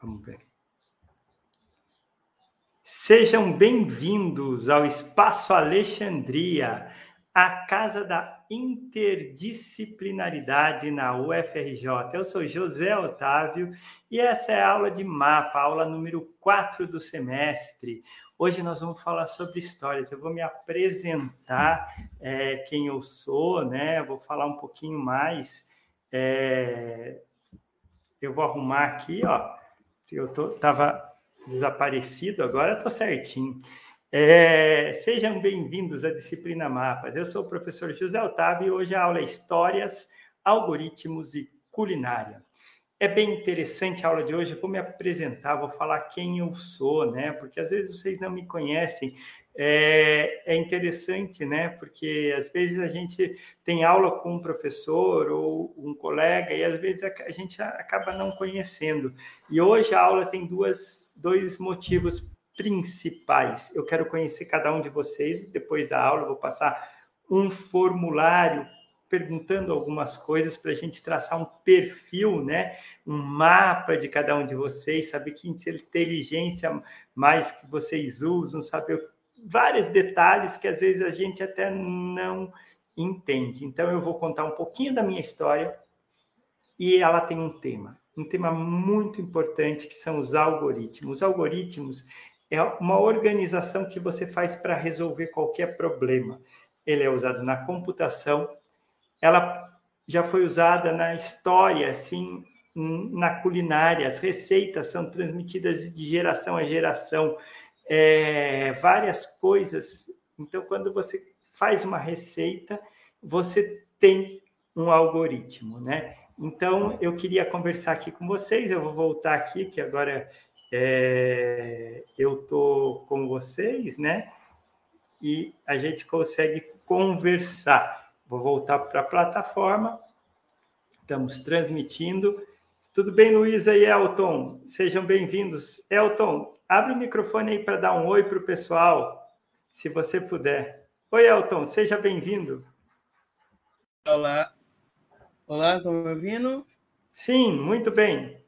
Vamos ver. Sejam bem-vindos ao Espaço Alexandria, a casa da interdisciplinaridade na UFRJ. Eu sou José Otávio e essa é a aula de mapa, aula número 4 do semestre. Hoje nós vamos falar sobre histórias. Eu vou me apresentar é, quem eu sou, né? Vou falar um pouquinho mais. É... Eu vou arrumar aqui, ó. Eu tô, tava desaparecido, agora estou certinho. É, sejam bem-vindos à disciplina Mapas. Eu sou o professor José Otávio e hoje a aula é Histórias, Algoritmos e Culinária. É bem interessante a aula de hoje. Eu vou me apresentar, vou falar quem eu sou, né? Porque às vezes vocês não me conhecem. É, é interessante, né? Porque às vezes a gente tem aula com um professor ou um colega e às vezes a gente acaba não conhecendo. E hoje a aula tem duas, dois motivos principais. Eu quero conhecer cada um de vocês. Depois da aula, vou passar um formulário perguntando algumas coisas para a gente traçar um perfil, né? um mapa de cada um de vocês, saber que inteligência mais que vocês usam, saber vários detalhes que às vezes a gente até não entende. Então eu vou contar um pouquinho da minha história e ela tem um tema, um tema muito importante que são os algoritmos. Os algoritmos é uma organização que você faz para resolver qualquer problema. Ele é usado na computação, ela já foi usada na história, assim, na culinária. As receitas são transmitidas de geração a geração, é, várias coisas. Então, quando você faz uma receita, você tem um algoritmo, né? Então, eu queria conversar aqui com vocês. Eu vou voltar aqui, que agora é, eu estou com vocês, né? E a gente consegue conversar. Vou voltar para a plataforma. Estamos transmitindo. Tudo bem, Luísa e Elton? Sejam bem-vindos. Elton, abre o microfone aí para dar um oi para o pessoal, se você puder. Oi, Elton, seja bem-vindo. Olá. Olá, estão me ouvindo? Sim, muito bem.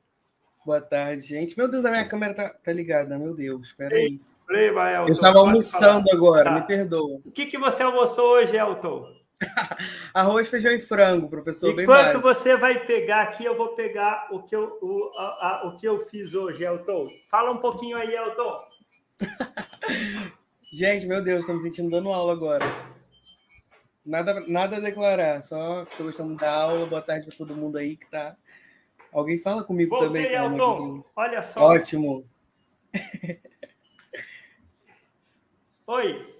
Boa tarde, gente. Meu Deus, a minha câmera tá, tá ligada, meu Deus, espera aí. Elton, eu estava almoçando falar. agora, tá. me perdoa. O que, que você almoçou hoje, Elton? Arroz, feijão e frango, professor. Enquanto você vai pegar aqui, eu vou pegar o que eu, o, a, a, o que eu fiz hoje, Elton. Fala um pouquinho aí, Elton. gente, meu Deus, estou me sentindo dando aula agora. Nada, nada a declarar, só estou gostando da aula. Boa tarde para todo mundo aí que está Alguém fala comigo Voltei, também. Elton. Olha só. Ótimo. Oi.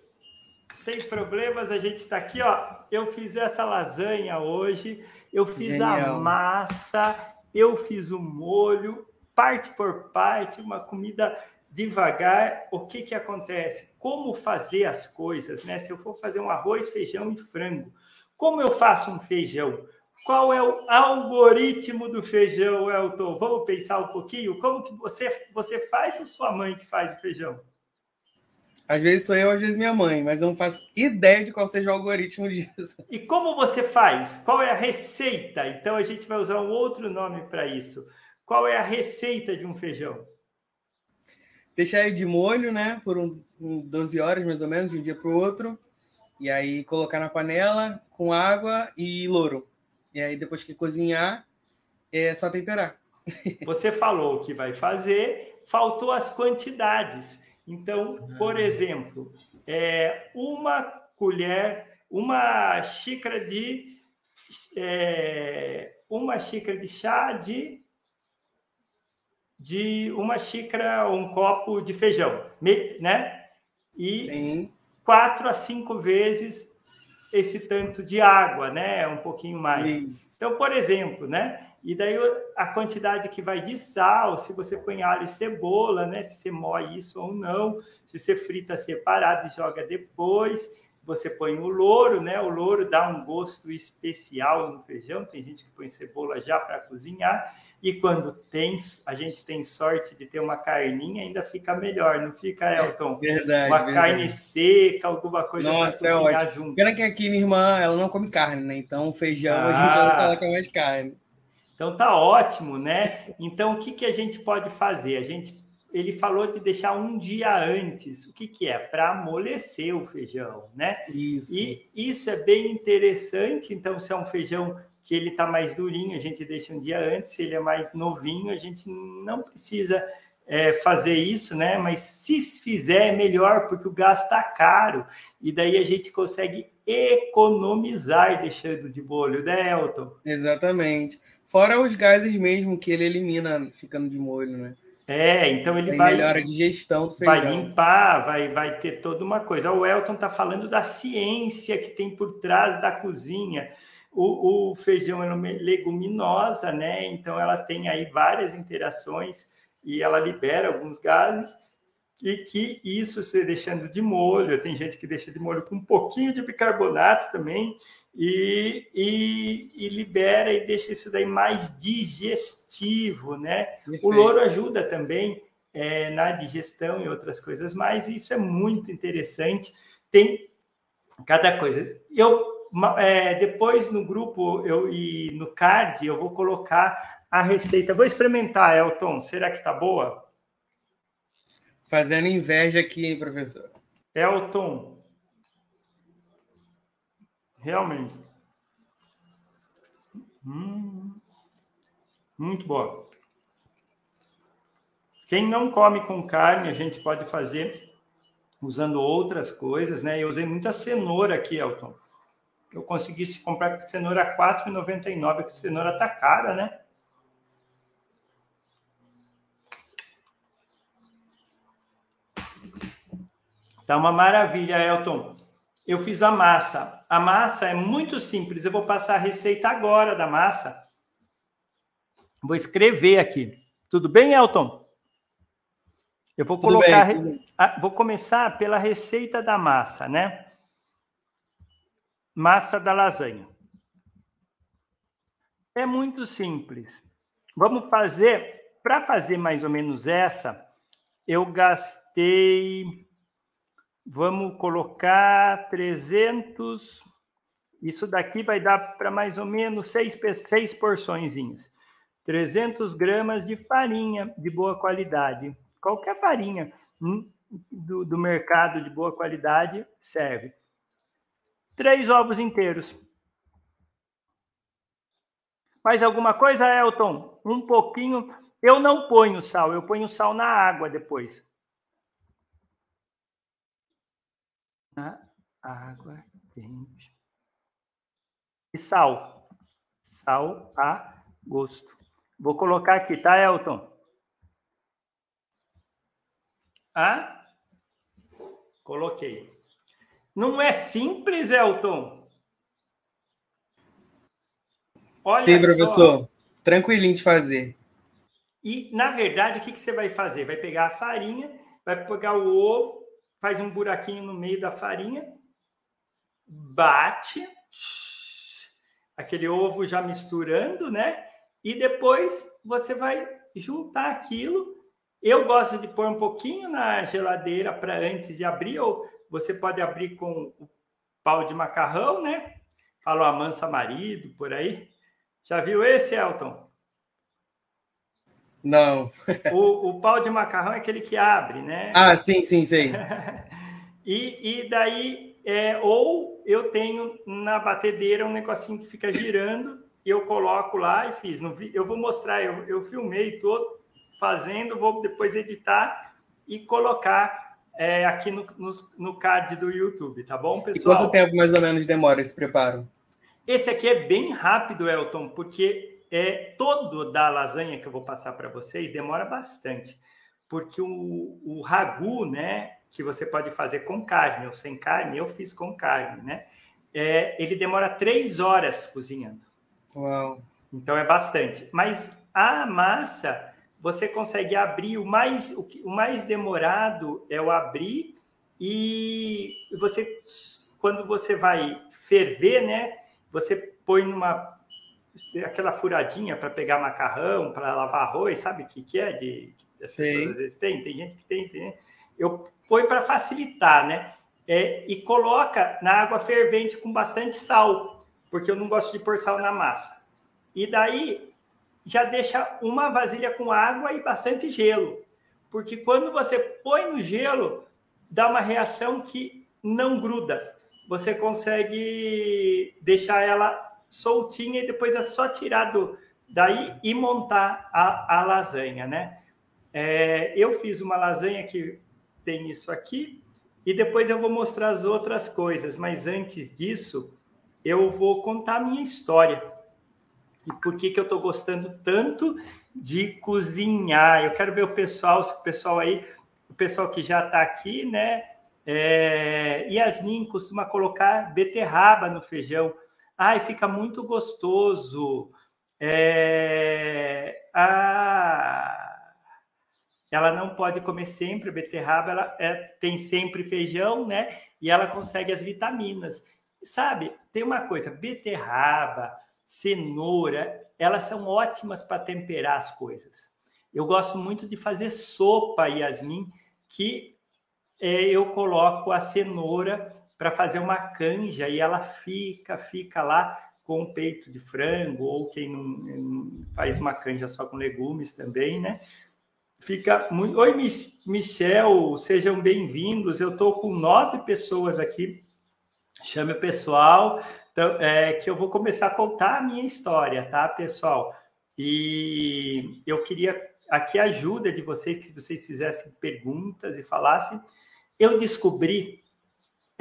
Sem problemas, a gente está aqui, ó. Eu fiz essa lasanha hoje, eu fiz Genial. a massa, eu fiz o molho, parte por parte, uma comida devagar. O que que acontece? Como fazer as coisas, né? Se eu for fazer um arroz, feijão e frango, como eu faço um feijão? Qual é o algoritmo do feijão, Elton? Vamos pensar um pouquinho? Como que você, você faz ou sua mãe que faz o feijão? Às vezes sou eu, às vezes minha mãe, mas eu não faço ideia de qual seja o algoritmo disso. E como você faz? Qual é a receita? Então a gente vai usar um outro nome para isso. Qual é a receita de um feijão? Deixar ele de molho, né? Por um, um 12 horas mais ou menos, de um dia para o outro. E aí colocar na panela com água e louro. E aí, depois que cozinhar, é só temperar. Você falou o que vai fazer, faltou as quantidades. Então, por exemplo, é, uma colher, uma xícara de é, uma xícara de chá de de uma xícara ou um copo de feijão, né? E Sim. quatro a cinco vezes esse tanto de água, né? Um pouquinho mais. Isso. Então, por exemplo, né? E daí a quantidade que vai de sal, se você põe alho e cebola, né? Se você moe isso ou não, se você frita separado e joga depois. você põe o louro, né? O louro dá um gosto especial no feijão. Tem gente que põe cebola já para cozinhar. E quando tem, a gente tem sorte de ter uma carninha, ainda fica melhor, não fica, Elton? Verdade. Uma verdade. carne seca, alguma coisa para é cozinhar é junto. Pena que aqui minha irmã, ela não come carne, né? Então feijão ah. a gente não coloca mais carne. Então tá ótimo, né? Então o que, que a gente pode fazer? A gente ele falou de deixar um dia antes. O que, que é? Para amolecer o feijão, né? Isso. E isso é bem interessante. Então, se é um feijão que ele está mais durinho, a gente deixa um dia antes. Se ele é mais novinho, a gente não precisa é, fazer isso, né? Mas se fizer, é melhor, porque o gás está caro. E daí a gente consegue economizar deixando de molho, né, Elton? Exatamente. Fora os gases mesmo que ele elimina ficando de molho, né? É, então ele Tem vai. Melhora a digestão do feijão. Vai limpar, vai, vai ter toda uma coisa. O Elton está falando da ciência que tem por trás da cozinha. O, o, feijão é uma leguminosa, né? Então ela tem aí várias interações e ela libera alguns gases e que isso se deixando de molho, tem gente que deixa de molho com um pouquinho de bicarbonato também, e, e, e libera e deixa isso daí mais digestivo, né? Perfeito. O louro ajuda também é, na digestão e outras coisas mais, e isso é muito interessante. Tem cada coisa. Eu é, depois no grupo eu, e no card eu vou colocar a receita. Vou experimentar, Elton. Será que tá boa? Fazendo inveja aqui, hein, professor? Elton. Realmente. Hum, muito boa. Quem não come com carne, a gente pode fazer usando outras coisas, né? Eu usei muita cenoura aqui, Elton. Eu consegui comprar cenoura R$ 4,99, que cenoura tá cara, né? Tá uma maravilha, Elton. Eu fiz a massa. A massa é muito simples. Eu vou passar a receita agora da massa. Vou escrever aqui. Tudo bem, Elton? Eu vou Tudo colocar. Bem. Vou começar pela receita da massa, né? Massa da lasanha. É muito simples. Vamos fazer. Para fazer mais ou menos essa, eu gastei Vamos colocar 300. Isso daqui vai dar para mais ou menos seis, seis porçõezinhas. 300 gramas de farinha de boa qualidade. Qualquer farinha hum, do, do mercado de boa qualidade serve. Três ovos inteiros. Mais alguma coisa, Elton? Um pouquinho. Eu não ponho sal, eu ponho sal na água depois. Na água quente. E sal. Sal a gosto. Vou colocar aqui, tá, Elton? Ah? Coloquei. Não é simples, Elton? Olha Sim, professor. Só. Tranquilinho de fazer. E, na verdade, o que, que você vai fazer? Vai pegar a farinha, vai pegar o ovo, faz um buraquinho no meio da farinha, bate, aquele ovo já misturando, né? E depois você vai juntar aquilo. Eu gosto de pôr um pouquinho na geladeira para antes de abrir, ou você pode abrir com o pau de macarrão, né? Fala mansa marido por aí. Já viu esse, Elton? Não. o, o pau de macarrão é aquele que abre, né? Ah, sim, sim, sim. e, e daí, é, ou eu tenho na batedeira um negocinho que fica girando, eu coloco lá e fiz. No, eu vou mostrar, eu, eu filmei todo fazendo, vou depois editar e colocar é, aqui no, no, no, card do YouTube, tá bom, pessoal? E quanto tempo mais ou menos demora esse preparo? Esse aqui é bem rápido, Elton, porque é, todo da lasanha que eu vou passar para vocês demora bastante, porque o, o ragu, né, que você pode fazer com carne ou sem carne, eu fiz com carne, né? É, ele demora três horas cozinhando. Uau! Então é bastante. Mas a massa você consegue abrir o mais o, o mais demorado é o abrir e você quando você vai ferver, né? Você põe numa aquela furadinha para pegar macarrão, para lavar arroz, sabe o que, que é? De, as pessoas às vezes tem, tem gente que tem, tem. Eu põe para facilitar, né? É, e coloca na água fervente com bastante sal, porque eu não gosto de pôr sal na massa. E daí já deixa uma vasilha com água e bastante gelo, porque quando você põe no gelo, dá uma reação que não gruda. Você consegue deixar ela soltinha e depois é só tirar do, daí e montar a, a lasanha, né? É, eu fiz uma lasanha que tem isso aqui e depois eu vou mostrar as outras coisas, mas antes disso eu vou contar a minha história e por que, que eu estou gostando tanto de cozinhar. Eu quero ver o pessoal, o pessoal aí, o pessoal que já está aqui, né? É, Yasmin costuma colocar beterraba no feijão. Ai, fica muito gostoso. É, ela não pode comer sempre beterraba, ela é, tem sempre feijão, né? E ela consegue as vitaminas. Sabe, tem uma coisa, beterraba, cenoura, elas são ótimas para temperar as coisas. Eu gosto muito de fazer sopa, Yasmin, que é, eu coloco a cenoura para fazer uma canja e ela fica, fica lá com peito de frango, ou quem não, faz uma canja só com legumes também, né? Fica muito. Oi, Michel, sejam bem-vindos. Eu estou com nove pessoas aqui. Chame o pessoal. Então, é, que eu vou começar a contar a minha história, tá, pessoal? E eu queria aqui a ajuda de vocês, se vocês fizessem perguntas e falassem. Eu descobri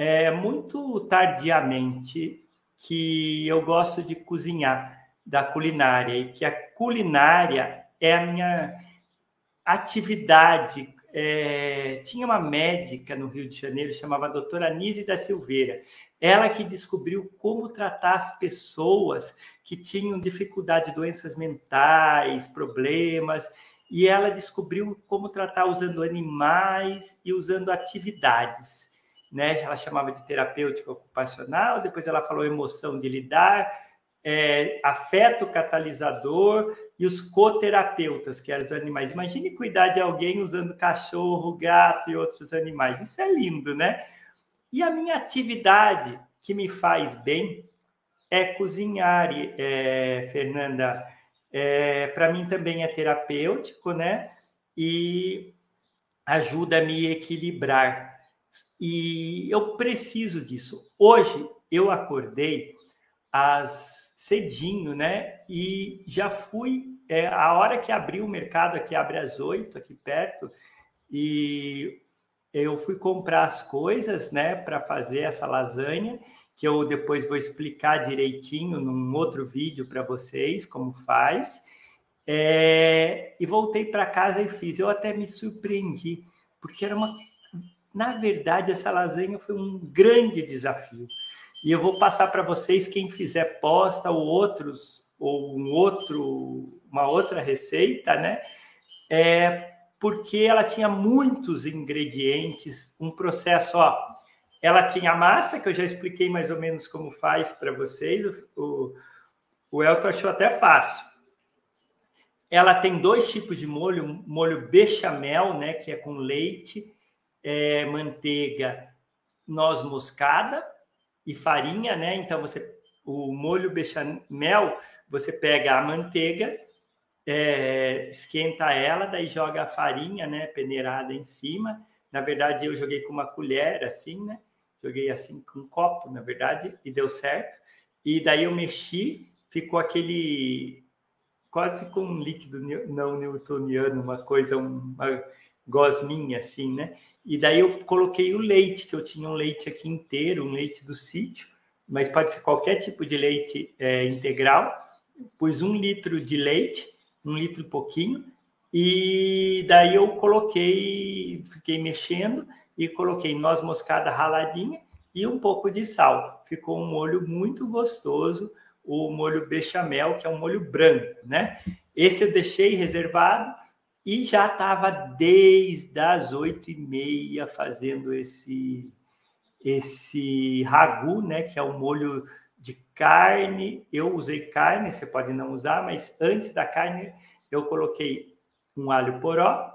é, muito tardiamente que eu gosto de cozinhar, da culinária, e que a culinária é a minha atividade. É, tinha uma médica no Rio de Janeiro, chamava doutora Anise da Silveira. Ela que descobriu como tratar as pessoas que tinham dificuldade, doenças mentais, problemas, e ela descobriu como tratar usando animais e usando atividades. Né? Ela chamava de terapêutica ocupacional, depois ela falou emoção de lidar, é, afeto catalisador e os coterapeutas, que eram os animais. Imagine cuidar de alguém usando cachorro, gato e outros animais. Isso é lindo, né? E a minha atividade que me faz bem é cozinhar, é, Fernanda. É, Para mim também é terapêutico, né? E ajuda a me equilibrar. E eu preciso disso. Hoje eu acordei às cedinho, né? E já fui. É, a hora que abriu o mercado aqui abre às oito aqui perto e eu fui comprar as coisas, né, para fazer essa lasanha, que eu depois vou explicar direitinho num outro vídeo para vocês como faz. É, e voltei para casa e fiz. Eu até me surpreendi, porque era uma. Na verdade, essa lasanha foi um grande desafio. E eu vou passar para vocês quem fizer posta ou outros ou um outro, uma outra receita, né? É, porque ela tinha muitos ingredientes, um processo, ó, ela tinha massa, que eu já expliquei mais ou menos como faz para vocês, o, o, Elton achou até fácil. Ela tem dois tipos de molho, molho bechamel, né, que é com leite, é, manteiga, noz moscada e farinha, né? Então você o molho bechamel, você pega a manteiga, é, esquenta ela, daí joga a farinha, né, peneirada em cima. Na verdade, eu joguei com uma colher, assim, né? Joguei assim com um copo, na verdade, e deu certo. E daí eu mexi, ficou aquele quase com um líquido não newtoniano, uma coisa, uma gosminha assim, né? E daí eu coloquei o leite, que eu tinha um leite aqui inteiro, um leite do sítio, mas pode ser qualquer tipo de leite é, integral. Pus um litro de leite, um litro e pouquinho, e daí eu coloquei, fiquei mexendo e coloquei noz moscada raladinha e um pouco de sal. Ficou um molho muito gostoso, o molho bechamel, que é um molho branco, né? Esse eu deixei reservado e já estava desde as oito e meia fazendo esse esse ragu, né, que é o molho de carne. Eu usei carne, você pode não usar, mas antes da carne eu coloquei um alho poró,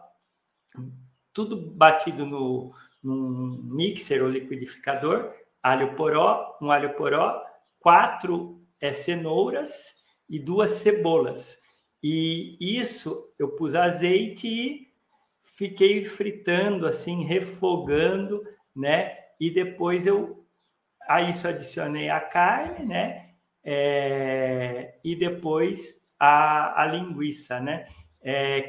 tudo batido no num mixer ou liquidificador, alho poró, um alho poró, quatro é, cenouras e duas cebolas. E isso eu pus azeite e fiquei fritando assim, refogando, né? E depois eu a isso adicionei a carne, né? É, e depois a, a linguiça, né? É,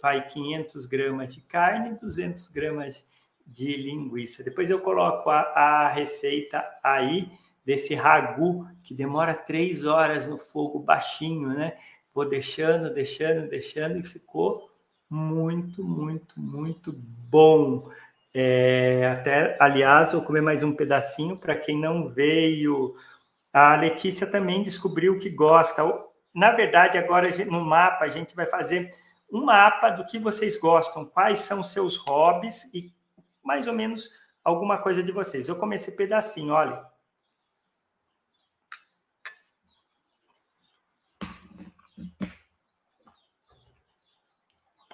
vai 500 gramas de carne, 200 gramas de linguiça. Depois eu coloco a, a receita aí desse ragu que demora três horas no fogo baixinho, né? Vou deixando, deixando, deixando e ficou muito, muito, muito bom. É, até, aliás, vou comer mais um pedacinho para quem não veio. A Letícia também descobriu que gosta. Na verdade, agora no mapa a gente vai fazer um mapa do que vocês gostam, quais são seus hobbies e mais ou menos alguma coisa de vocês. Eu comecei pedacinho, olha.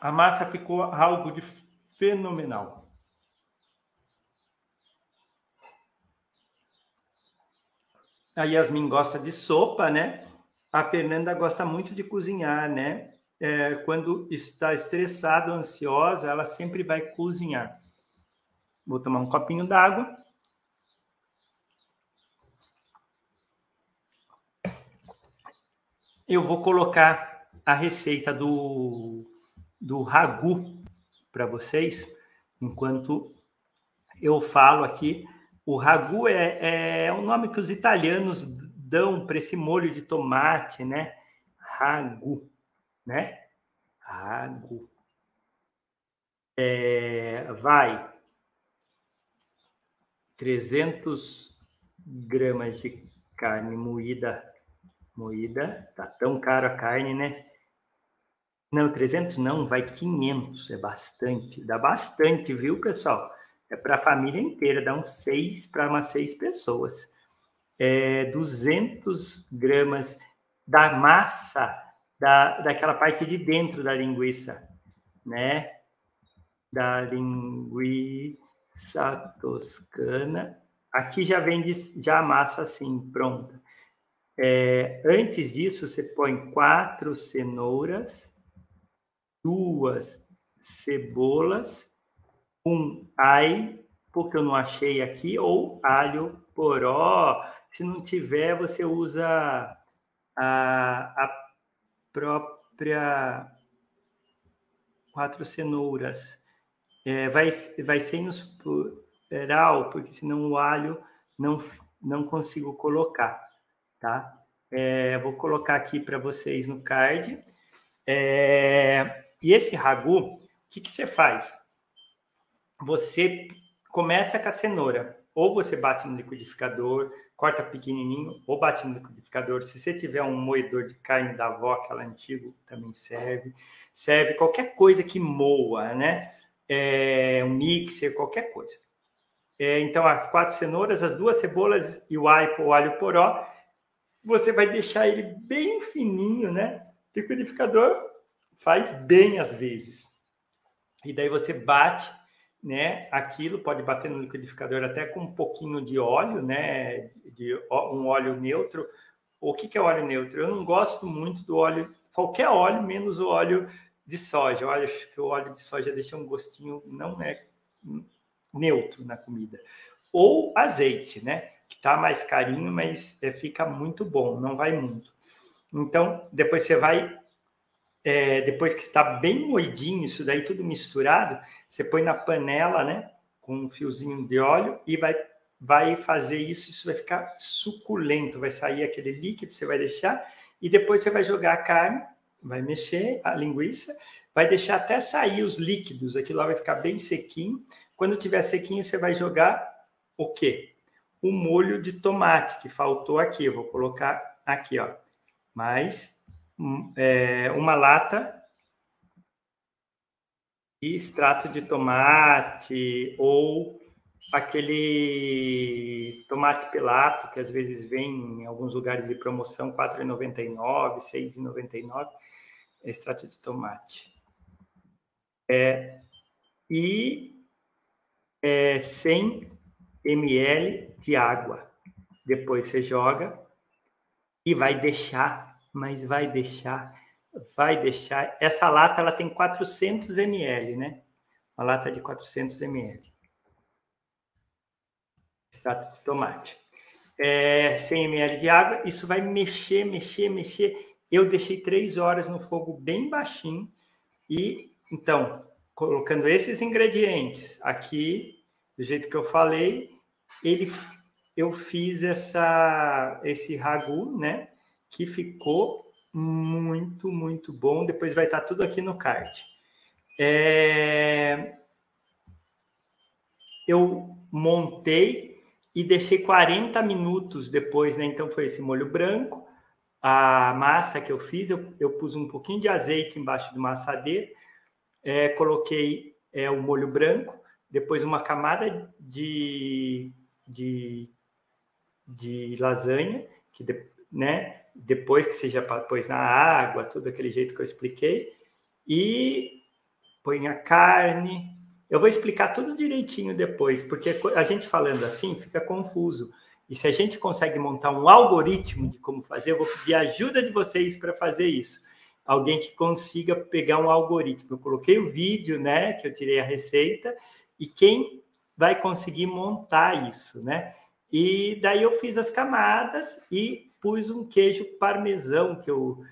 A massa ficou algo de fenomenal. A Yasmin gosta de sopa, né? A Fernanda gosta muito de cozinhar, né? É, quando está estressada, ansiosa, ela sempre vai cozinhar. Vou tomar um copinho d'água. Eu vou colocar a receita do do ragu para vocês, enquanto eu falo aqui. O ragu é, é o nome que os italianos dão para esse molho de tomate, né? Ragu, né? Ragu. É, vai 300 gramas de carne moída. Moída, tá tão caro a carne, né? Não, 300 não, vai 500, é bastante. Dá bastante, viu, pessoal? É para a família inteira, dá uns seis para umas seis pessoas. É 200 gramas da massa da, daquela parte de dentro da linguiça, né? Da linguiça toscana. Aqui já vem já a massa assim, pronta. É, antes disso, você põe quatro cenouras, duas cebolas, um ai, porque eu não achei aqui, ou alho poró. Se não tiver, você usa a, a própria quatro cenouras. É, vai, vai ser no plural, porque senão o alho não, não consigo colocar, tá? É, vou colocar aqui para vocês no card. É, e esse ragu, o que, que você faz? Você começa com a cenoura, ou você bate no liquidificador, corta pequenininho, ou bate no liquidificador. Se você tiver um moedor de carne da avó, aquela antiga, também serve. Serve qualquer coisa que moa, né? É, um mixer, qualquer coisa. É, então, as quatro cenouras, as duas cebolas e o alho, o alho poró, você vai deixar ele bem fininho, né? Liquidificador, faz bem às vezes. E daí você bate, né? Aquilo pode bater no liquidificador até com um pouquinho de óleo, né? De um óleo neutro. O que, que é óleo neutro? Eu não gosto muito do óleo, qualquer óleo menos o óleo de soja. Eu acho que o óleo de soja deixa um gostinho não é neutro na comida. Ou azeite, né? Que tá mais carinho, mas é, fica muito bom, não vai muito. Então, depois você vai é, depois que está bem moidinho, isso daí tudo misturado, você põe na panela, né? Com um fiozinho de óleo e vai, vai fazer isso, isso vai ficar suculento, vai sair aquele líquido, você vai deixar, e depois você vai jogar a carne, vai mexer a linguiça, vai deixar até sair os líquidos, aquilo lá vai ficar bem sequinho. Quando tiver sequinho, você vai jogar o quê? O molho de tomate que faltou aqui. Eu vou colocar aqui, ó. Mais é, uma lata de extrato de tomate ou aquele tomate pelato, que às vezes vem em alguns lugares de promoção, R$ 4,99, R$ 6,99, é extrato de tomate. É, e é, 100 ml de água. Depois você joga e vai deixar, mas vai deixar, vai deixar. Essa lata ela tem 400 ml, né? Uma lata de 400 ml extrato de tomate. É, 100 ml de água, isso vai mexer, mexer, mexer. Eu deixei três horas no fogo bem baixinho e, então, colocando esses ingredientes aqui, do jeito que eu falei, ele, eu fiz essa, esse ragu, né, que ficou muito, muito bom. Depois vai estar tudo aqui no card. É, eu montei e deixei 40 minutos depois, né? Então foi esse molho branco, a massa que eu fiz, eu, eu pus um pouquinho de azeite embaixo do massadeiro, é, coloquei é, o molho branco, depois uma camada de, de, de lasanha, que né? Depois que você já pôs na água, tudo aquele jeito que eu expliquei, e põe a carne, eu vou explicar tudo direitinho depois, porque a gente falando assim fica confuso. E se a gente consegue montar um algoritmo de como fazer, eu vou pedir ajuda de vocês para fazer isso. Alguém que consiga pegar um algoritmo. Eu coloquei o vídeo, né, que eu tirei a receita, e quem vai conseguir montar isso, né? E daí eu fiz as camadas e pus um queijo parmesão, que eu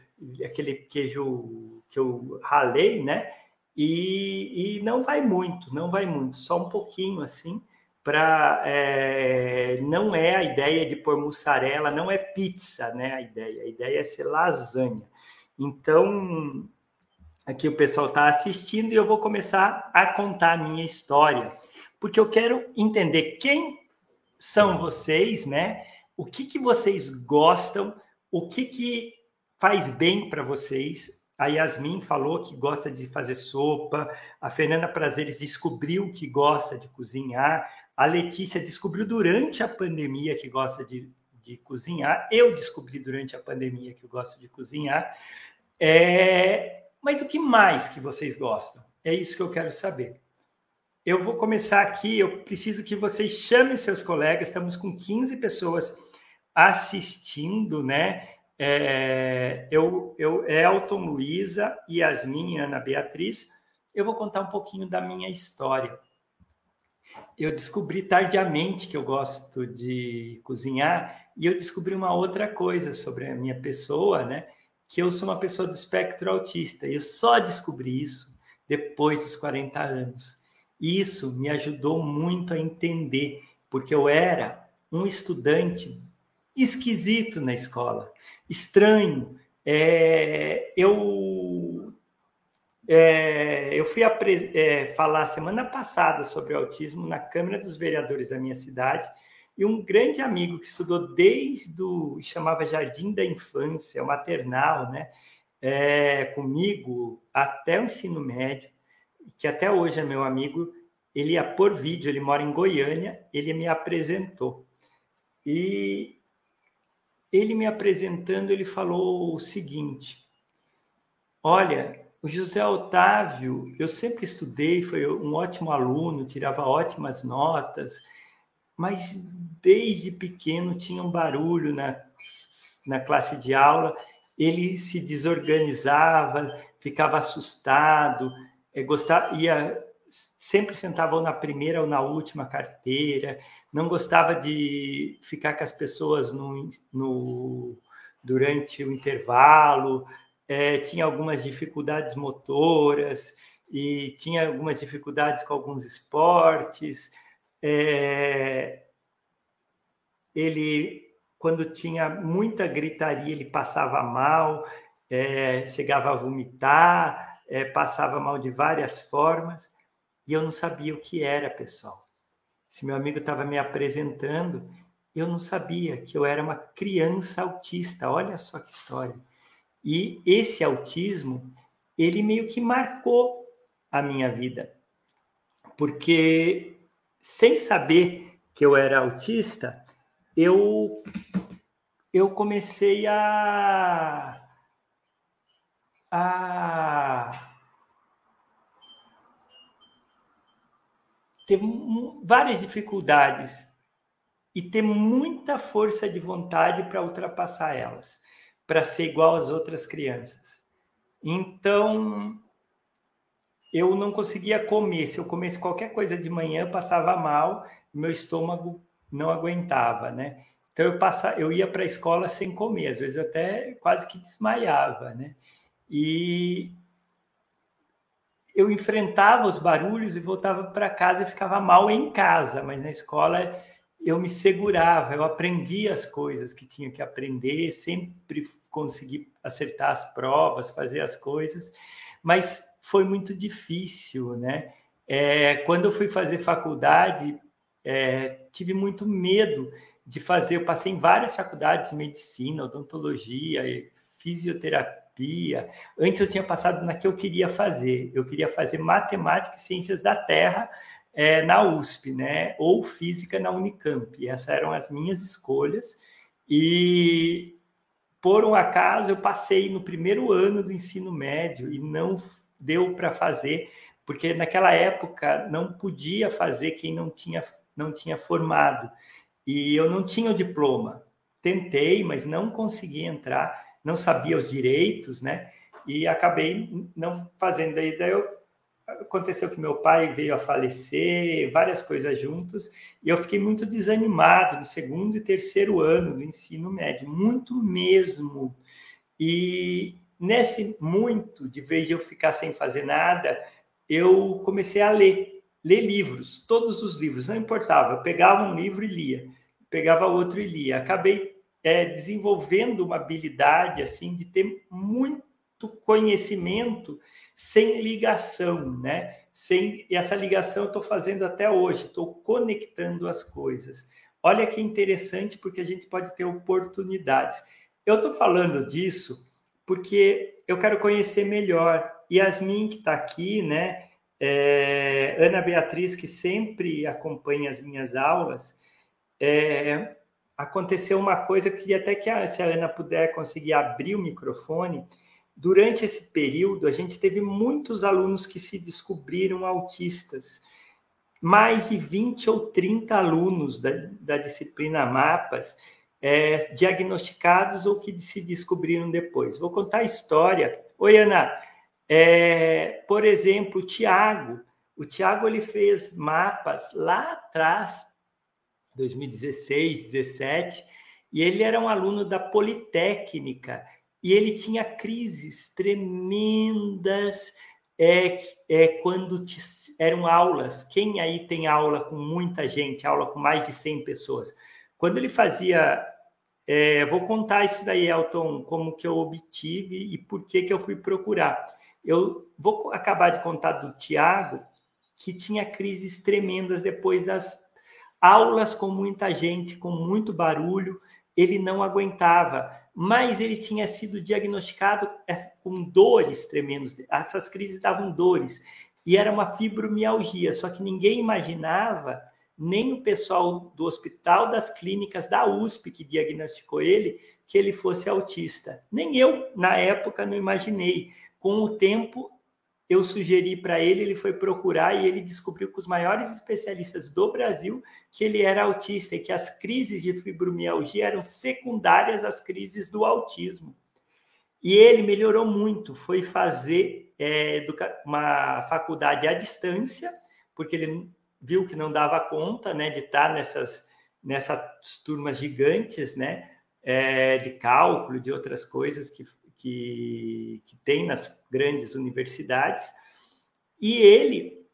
aquele queijo que eu ralei, né? E, e não vai muito, não vai muito, só um pouquinho assim, para é, não é a ideia de pôr mussarela, não é pizza, né? A ideia, a ideia é ser lasanha. Então, aqui o pessoal está assistindo e eu vou começar a contar a minha história, porque eu quero entender quem são vocês, né? O que, que vocês gostam, o que, que faz bem para vocês, a Yasmin falou que gosta de fazer sopa. A Fernanda Prazeres descobriu que gosta de cozinhar. A Letícia descobriu durante a pandemia que gosta de, de cozinhar. Eu descobri durante a pandemia que eu gosto de cozinhar. É... Mas o que mais que vocês gostam? É isso que eu quero saber. Eu vou começar aqui. Eu preciso que vocês chamem seus colegas. Estamos com 15 pessoas assistindo, né? é, eu, eu, Elton, Luísa, Yasmin Ana Beatriz, eu vou contar um pouquinho da minha história. Eu descobri tardiamente que eu gosto de cozinhar e eu descobri uma outra coisa sobre a minha pessoa, né? Que eu sou uma pessoa do espectro autista. E eu só descobri isso depois dos 40 anos. Isso me ajudou muito a entender, porque eu era um estudante esquisito na escola estranho. É, eu, é, eu fui é, falar semana passada sobre autismo na Câmara dos Vereadores da minha cidade e um grande amigo que estudou desde o chamava Jardim da Infância, o maternal, né? É, comigo até o ensino médio, que até hoje é meu amigo, ele ia por vídeo, ele mora em Goiânia, ele me apresentou. E ele me apresentando, ele falou o seguinte: Olha, o José Otávio, eu sempre estudei, foi um ótimo aluno, tirava ótimas notas, mas desde pequeno tinha um barulho na, na classe de aula, ele se desorganizava, ficava assustado, gostava, ia, sempre sentava na primeira ou na última carteira, não gostava de ficar com as pessoas no, no durante o intervalo, é, tinha algumas dificuldades motoras e tinha algumas dificuldades com alguns esportes. É, ele, quando tinha muita gritaria, ele passava mal, é, chegava a vomitar, é, passava mal de várias formas, e eu não sabia o que era, pessoal. Se meu amigo estava me apresentando, eu não sabia que eu era uma criança autista. Olha só que história. E esse autismo, ele meio que marcou a minha vida. Porque sem saber que eu era autista, eu eu comecei a a ter várias dificuldades e ter muita força de vontade para ultrapassar elas, para ser igual às outras crianças. Então, eu não conseguia comer. Se eu comesse qualquer coisa de manhã, passava mal, meu estômago não aguentava, né? Então eu passava, eu ia para a escola sem comer, às vezes até quase que desmaiava, né? E eu enfrentava os barulhos e voltava para casa e ficava mal em casa, mas na escola eu me segurava, eu aprendia as coisas que tinha que aprender, sempre consegui acertar as provas, fazer as coisas, mas foi muito difícil, né? É, quando eu fui fazer faculdade, é, tive muito medo de fazer. Eu passei em várias faculdades de medicina, odontologia, fisioterapia. Antes eu tinha passado na que eu queria fazer. Eu queria fazer matemática e ciências da Terra é, na USP, né? Ou física na Unicamp. Essas eram as minhas escolhas. E por um acaso eu passei no primeiro ano do ensino médio e não deu para fazer, porque naquela época não podia fazer quem não tinha, não tinha formado. E eu não tinha o diploma. Tentei, mas não consegui entrar, não sabia os direitos, né? E acabei não fazendo. Daí, daí eu, aconteceu que meu pai veio a falecer, várias coisas juntos, e eu fiquei muito desanimado no segundo e terceiro ano do ensino médio, muito mesmo. E Nesse muito, de vez de eu ficar sem fazer nada, eu comecei a ler, ler livros, todos os livros, não importava. Eu pegava um livro e lia, pegava outro e lia. Acabei é, desenvolvendo uma habilidade assim de ter muito conhecimento sem ligação, né? Sem e essa ligação eu estou fazendo até hoje, estou conectando as coisas. Olha que interessante porque a gente pode ter oportunidades. Eu estou falando disso porque eu quero conhecer melhor. Yasmin, que está aqui, né? É, Ana Beatriz, que sempre acompanha as minhas aulas, é, aconteceu uma coisa, eu queria até que a, se a Ana puder conseguir abrir o microfone. Durante esse período, a gente teve muitos alunos que se descobriram autistas. Mais de 20 ou 30 alunos da, da disciplina Mapas é, diagnosticados ou que se descobriram depois. Vou contar a história. Oi, Ana. É, por exemplo, o Tiago. O Tiago ele fez mapas lá atrás, 2016, 17, e ele era um aluno da Politécnica e ele tinha crises tremendas é, é quando te, eram aulas. Quem aí tem aula com muita gente, aula com mais de 100 pessoas? Quando ele fazia é, vou contar isso daí, Elton, como que eu obtive e por que, que eu fui procurar. Eu vou acabar de contar do Tiago, que tinha crises tremendas depois das aulas com muita gente, com muito barulho, ele não aguentava, mas ele tinha sido diagnosticado é, com dores tremendas, essas crises davam dores, e era uma fibromialgia, só que ninguém imaginava nem o pessoal do hospital das clínicas da USP que diagnosticou ele que ele fosse autista. Nem eu, na época, não imaginei. Com o tempo, eu sugeri para ele, ele foi procurar e ele descobriu com os maiores especialistas do Brasil que ele era autista e que as crises de fibromialgia eram secundárias às crises do autismo. E ele melhorou muito, foi fazer é, uma faculdade à distância, porque ele viu que não dava conta né, de estar nessas, nessas turmas gigantes né, é, de cálculo, de outras coisas que, que, que tem nas grandes universidades. E ele,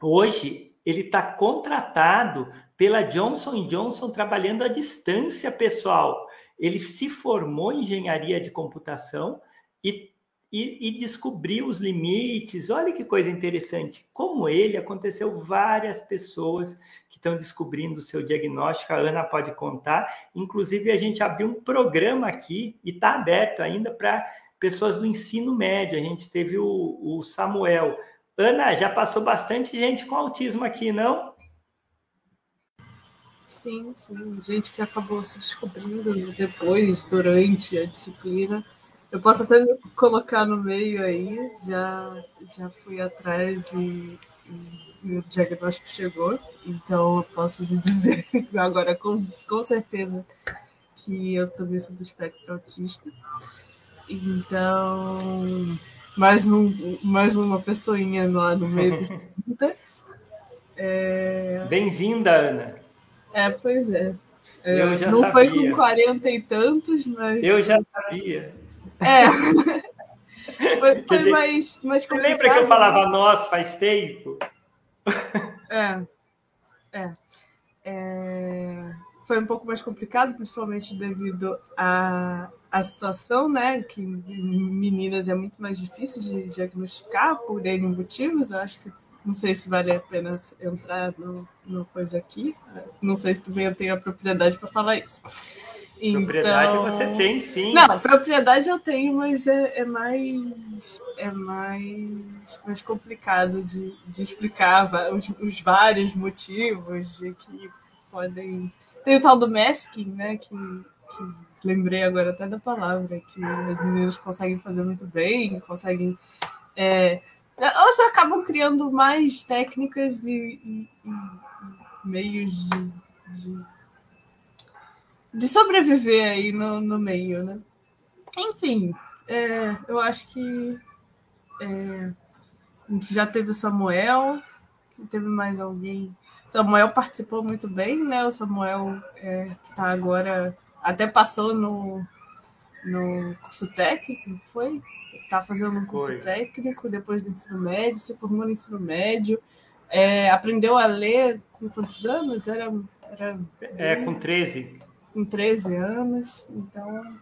hoje, ele está contratado pela Johnson Johnson trabalhando à distância, pessoal. Ele se formou em engenharia de computação e e, e descobrir os limites. Olha que coisa interessante. Como ele, aconteceu várias pessoas que estão descobrindo o seu diagnóstico. A Ana pode contar. Inclusive, a gente abriu um programa aqui e está aberto ainda para pessoas do ensino médio. A gente teve o, o Samuel. Ana, já passou bastante gente com autismo aqui, não? Sim, sim. Gente que acabou se descobrindo depois, durante a disciplina. Eu posso até me colocar no meio aí, já, já fui atrás e, e o diagnóstico chegou, então eu posso lhe dizer agora com, com certeza que eu também sou do espectro autista. Então, mais, um, mais uma pessoinha lá no meio é... Bem-vinda, Ana. É, pois é. é não sabia. foi com 40 e tantos, mas. Eu já sabia. É. foi, foi gente... mais, mais Você lembra que eu falava nós faz tempo? É. É. é. Foi um pouco mais complicado, principalmente devido à, à situação, né? Que meninas é muito mais difícil de diagnosticar por N motivos. Eu acho que não sei se vale a pena entrar no, no coisa aqui. Não sei se também eu tenho a propriedade para falar isso. Propriedade então... você tem, sim. Não, propriedade eu tenho, mas é, é mais é mais, mais complicado de, de explicar os, os vários motivos de que podem. Tem o tal do masking, né? Que, que lembrei agora até da palavra, que as meninas conseguem fazer muito bem, conseguem é, elas acabam criando mais técnicas de meios de, de, de, sobreviver aí no, no meio, né? Enfim, é, eu acho que é, a gente já teve o Samuel, teve mais alguém. Samuel participou muito bem, né? O Samuel é, que está agora, até passou no, no curso técnico, foi? Está fazendo um curso Foi. técnico depois do ensino médio, se formou no ensino médio. É, aprendeu a ler com quantos anos? Era, era é, com 13. Com 13 anos. Então.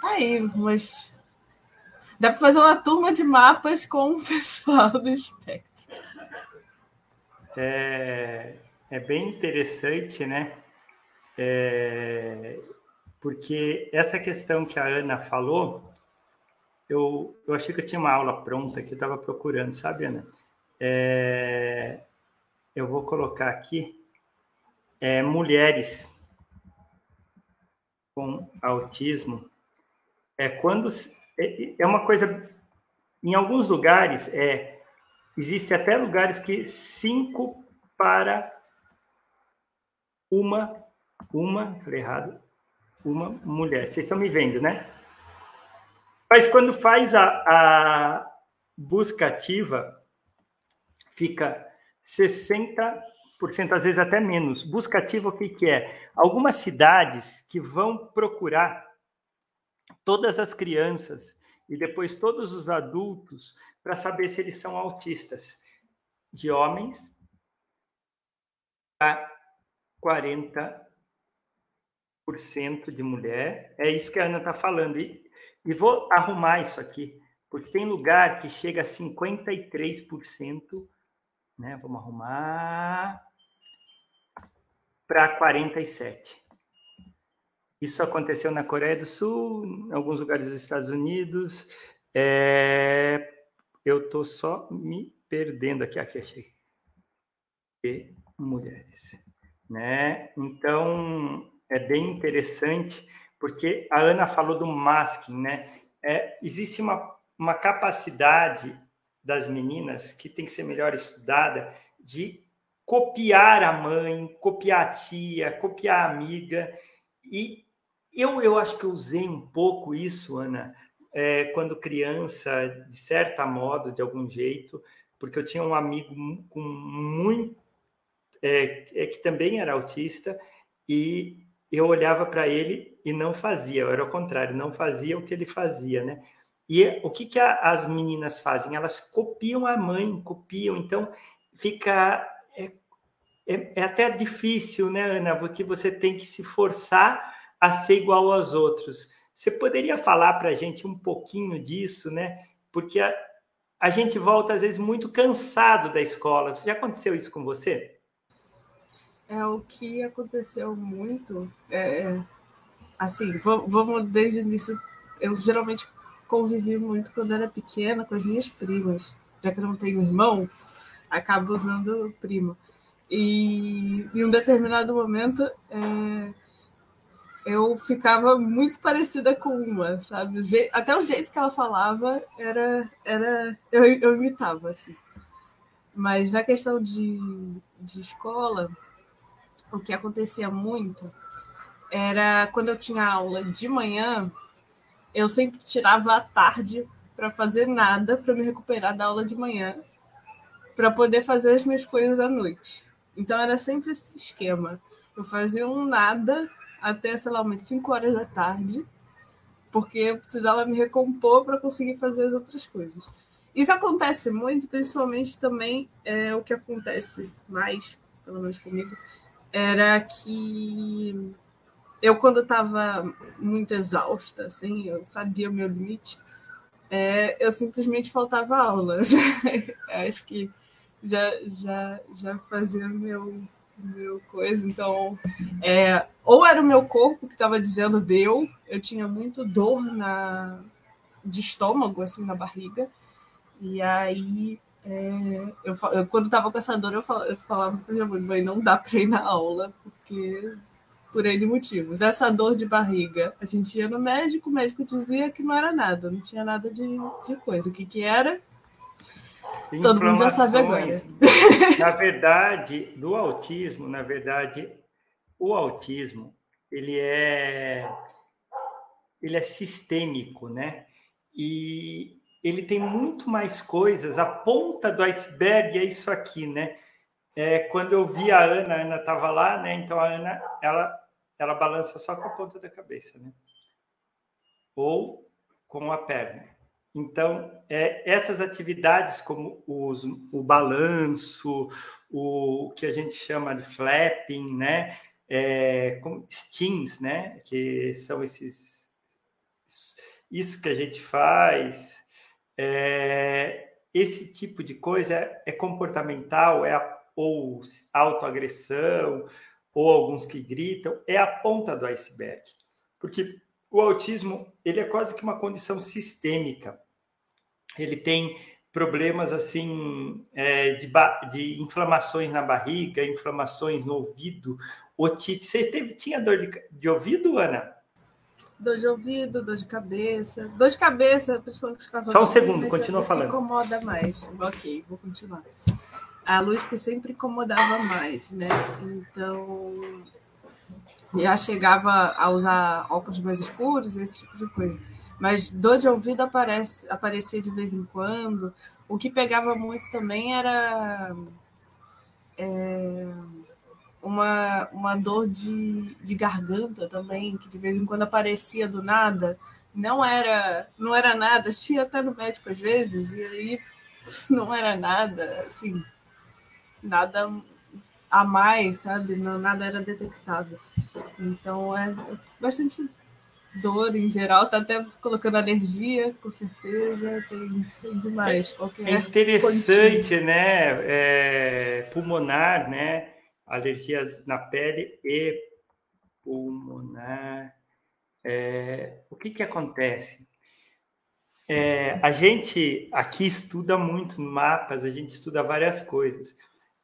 Tá aí, mas. Dá para fazer uma turma de mapas com o pessoal do espectro. É, é bem interessante, né? É, porque essa questão que a Ana falou eu, eu achei que eu tinha uma aula pronta que eu estava procurando, sabe, Ana? É, eu vou colocar aqui é, mulheres com autismo. É quando é, é uma coisa em alguns lugares é existe até lugares que cinco para uma uma falei errado uma mulher. Vocês estão me vendo, né? Mas quando faz a, a busca ativa, fica 60%, às vezes até menos. Busca ativa, o que, que é? Algumas cidades que vão procurar todas as crianças e depois todos os adultos para saber se eles são autistas, de homens a 40% de mulher. É isso que a Ana está falando. E e vou arrumar isso aqui, porque tem lugar que chega a 53%, né? Vamos arrumar para 47. Isso aconteceu na Coreia do Sul, em alguns lugares dos Estados Unidos. É... Eu estou só me perdendo aqui. Aqui achei. E mulheres. Né? Então, é bem interessante porque a Ana falou do masking, né? É, existe uma, uma capacidade das meninas que tem que ser melhor estudada de copiar a mãe, copiar a tia, copiar a amiga. E eu, eu acho que usei um pouco isso, Ana, é, quando criança, de certa modo, de algum jeito, porque eu tinha um amigo com muito. É, é, que também era autista, e eu olhava para ele e não fazia, era o contrário, não fazia o que ele fazia, né? E o que, que a, as meninas fazem? Elas copiam a mãe, copiam, então fica. É, é, é até difícil, né, Ana? Porque você tem que se forçar a ser igual aos outros. Você poderia falar para a gente um pouquinho disso, né? Porque a, a gente volta, às vezes, muito cansado da escola. Já aconteceu isso com você? É o que aconteceu muito. É, é assim, vamos desde o início. Eu geralmente convivi muito quando era pequena com as minhas primas, já que eu não tenho irmão, acabo usando primo. E em um determinado momento é, eu ficava muito parecida com uma, sabe? Até o jeito que ela falava era. era eu, eu imitava, assim. Mas na questão de, de escola, o que acontecia muito era quando eu tinha aula de manhã, eu sempre tirava a tarde para fazer nada, para me recuperar da aula de manhã, para poder fazer as minhas coisas à noite. Então era sempre esse esquema. Eu fazia um nada até, sei lá, umas 5 horas da tarde, porque eu precisava me recompor para conseguir fazer as outras coisas. Isso acontece muito, principalmente também é o que acontece mais, pelo menos comigo, era que eu, quando estava muito exausta, assim, eu sabia o meu limite, é, eu simplesmente faltava aula. Acho que já, já, já fazia meu, meu coisa. Então, é, ou era o meu corpo que estava dizendo deu, eu tinha muito dor na, de estômago, assim, na barriga. E aí, é, eu, eu, quando estava com essa dor, eu falava, eu falava para minha mãe, não dá para ir na aula, porque por N motivos. Essa dor de barriga, a gente ia no médico, o médico dizia que não era nada, não tinha nada de, de coisa. O que, que era? Todo mundo já sabe agora. Na verdade, do autismo, na verdade, o autismo, ele é ele é sistêmico, né? E ele tem muito mais coisas. A ponta do iceberg é isso aqui, né? É, quando eu vi a Ana, a Ana estava lá, né? Então a Ana, ela, ela balança só com a ponta da cabeça, né? Ou com a perna. Então, é, essas atividades como os, o balanço, o que a gente chama de flapping, né? É, com stings, né? Que são esses isso que a gente faz. É, esse tipo de coisa é, é comportamental, é a, ou autoagressão, ou alguns que gritam, é a ponta do iceberg. Porque o autismo ele é quase que uma condição sistêmica. Ele tem problemas assim é, de, de, inflamações na barriga, inflamações no ouvido, otite. Você teve, tinha dor de, de, ouvido, Ana? Dor de ouvido, dor de cabeça. Dor de cabeça, principalmente por causa Só um segundo, continua falando. incomoda mais. Ok, vou continuar. A luz que sempre incomodava mais, né? Então, já chegava a usar óculos mais escuros, esse tipo de coisa. Mas dor de ouvido aparece, aparecia de vez em quando. O que pegava muito também era é, uma, uma dor de, de garganta também, que de vez em quando aparecia do nada. Não era, não era nada, tinha até no médico às vezes, e aí não era nada, assim, nada a mais, sabe? Não, nada era detectável. Então é bastante dor em geral, tá até colocando alergia, com certeza, tem, tem demais. Qualquer é interessante, né? É, pulmonar, né? Alergias na pele e pulmonar. É, o que que acontece? É, a gente aqui estuda muito mapas, a gente estuda várias coisas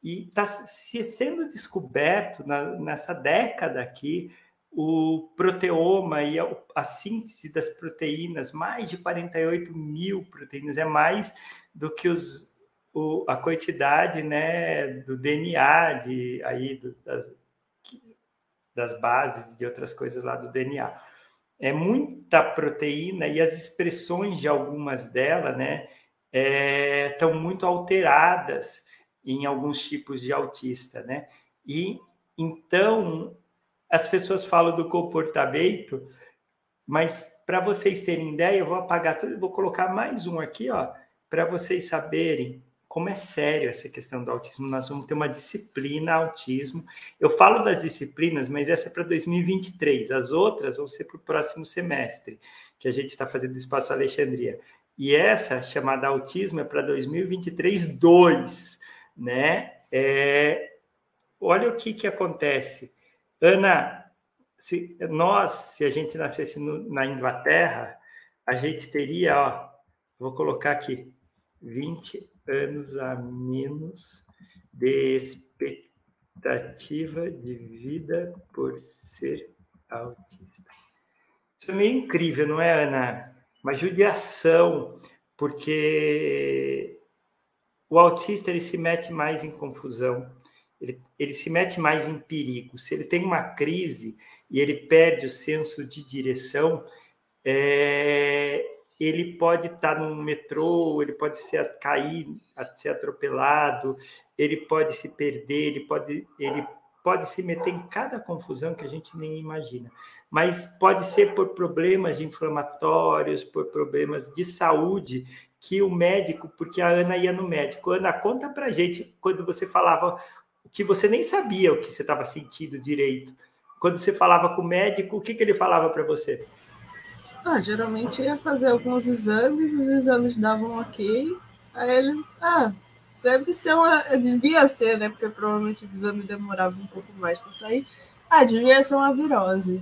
e está se sendo descoberto na, nessa década aqui o proteoma e a, a, síntese das proteínas, mais de 48 mil proteínas, é mais do que os, o, a quantidade né, do DNA, de, aí, das, das bases, de outras coisas lá do DNA. É muita proteína e as expressões de algumas delas né, estão é, muito alteradas em alguns tipos de autista, né? E então as pessoas falam do comportamento, mas para vocês terem ideia, eu vou apagar tudo, vou colocar mais um aqui, ó, para vocês saberem como é sério essa questão do autismo. Nós vamos ter uma disciplina autismo. Eu falo das disciplinas, mas essa é para 2023. As outras vão ser para o próximo semestre, que a gente está fazendo Espaço Alexandria. E essa, chamada autismo, é para 2023 2 né? É, olha o que, que acontece. Ana, se nós, se a gente nascesse no, na Inglaterra, a gente teria, ó, vou colocar aqui, 20 anos a menos de Expectativa de vida por ser autista. Isso é meio incrível, não é, Ana? Uma judiação, porque o autista ele se mete mais em confusão, ele, ele se mete mais em perigo. Se ele tem uma crise e ele perde o senso de direção, é, ele pode estar no metrô, ele pode ser, cair, ser atropelado, ele pode se perder, ele pode, ele pode se meter em cada confusão que a gente nem imagina. Mas pode ser por problemas inflamatórios, por problemas de saúde, que o médico, porque a Ana ia no médico, Ana, conta pra gente quando você falava que você nem sabia o que você estava sentindo direito. Quando você falava com o médico, o que, que ele falava para você? Ah, geralmente ia fazer alguns exames, os exames davam ok. Aí ele, ah, deve ser uma. Devia ser, né? Porque provavelmente o exame demorava um pouco mais para sair. Ah, devia ser uma virose.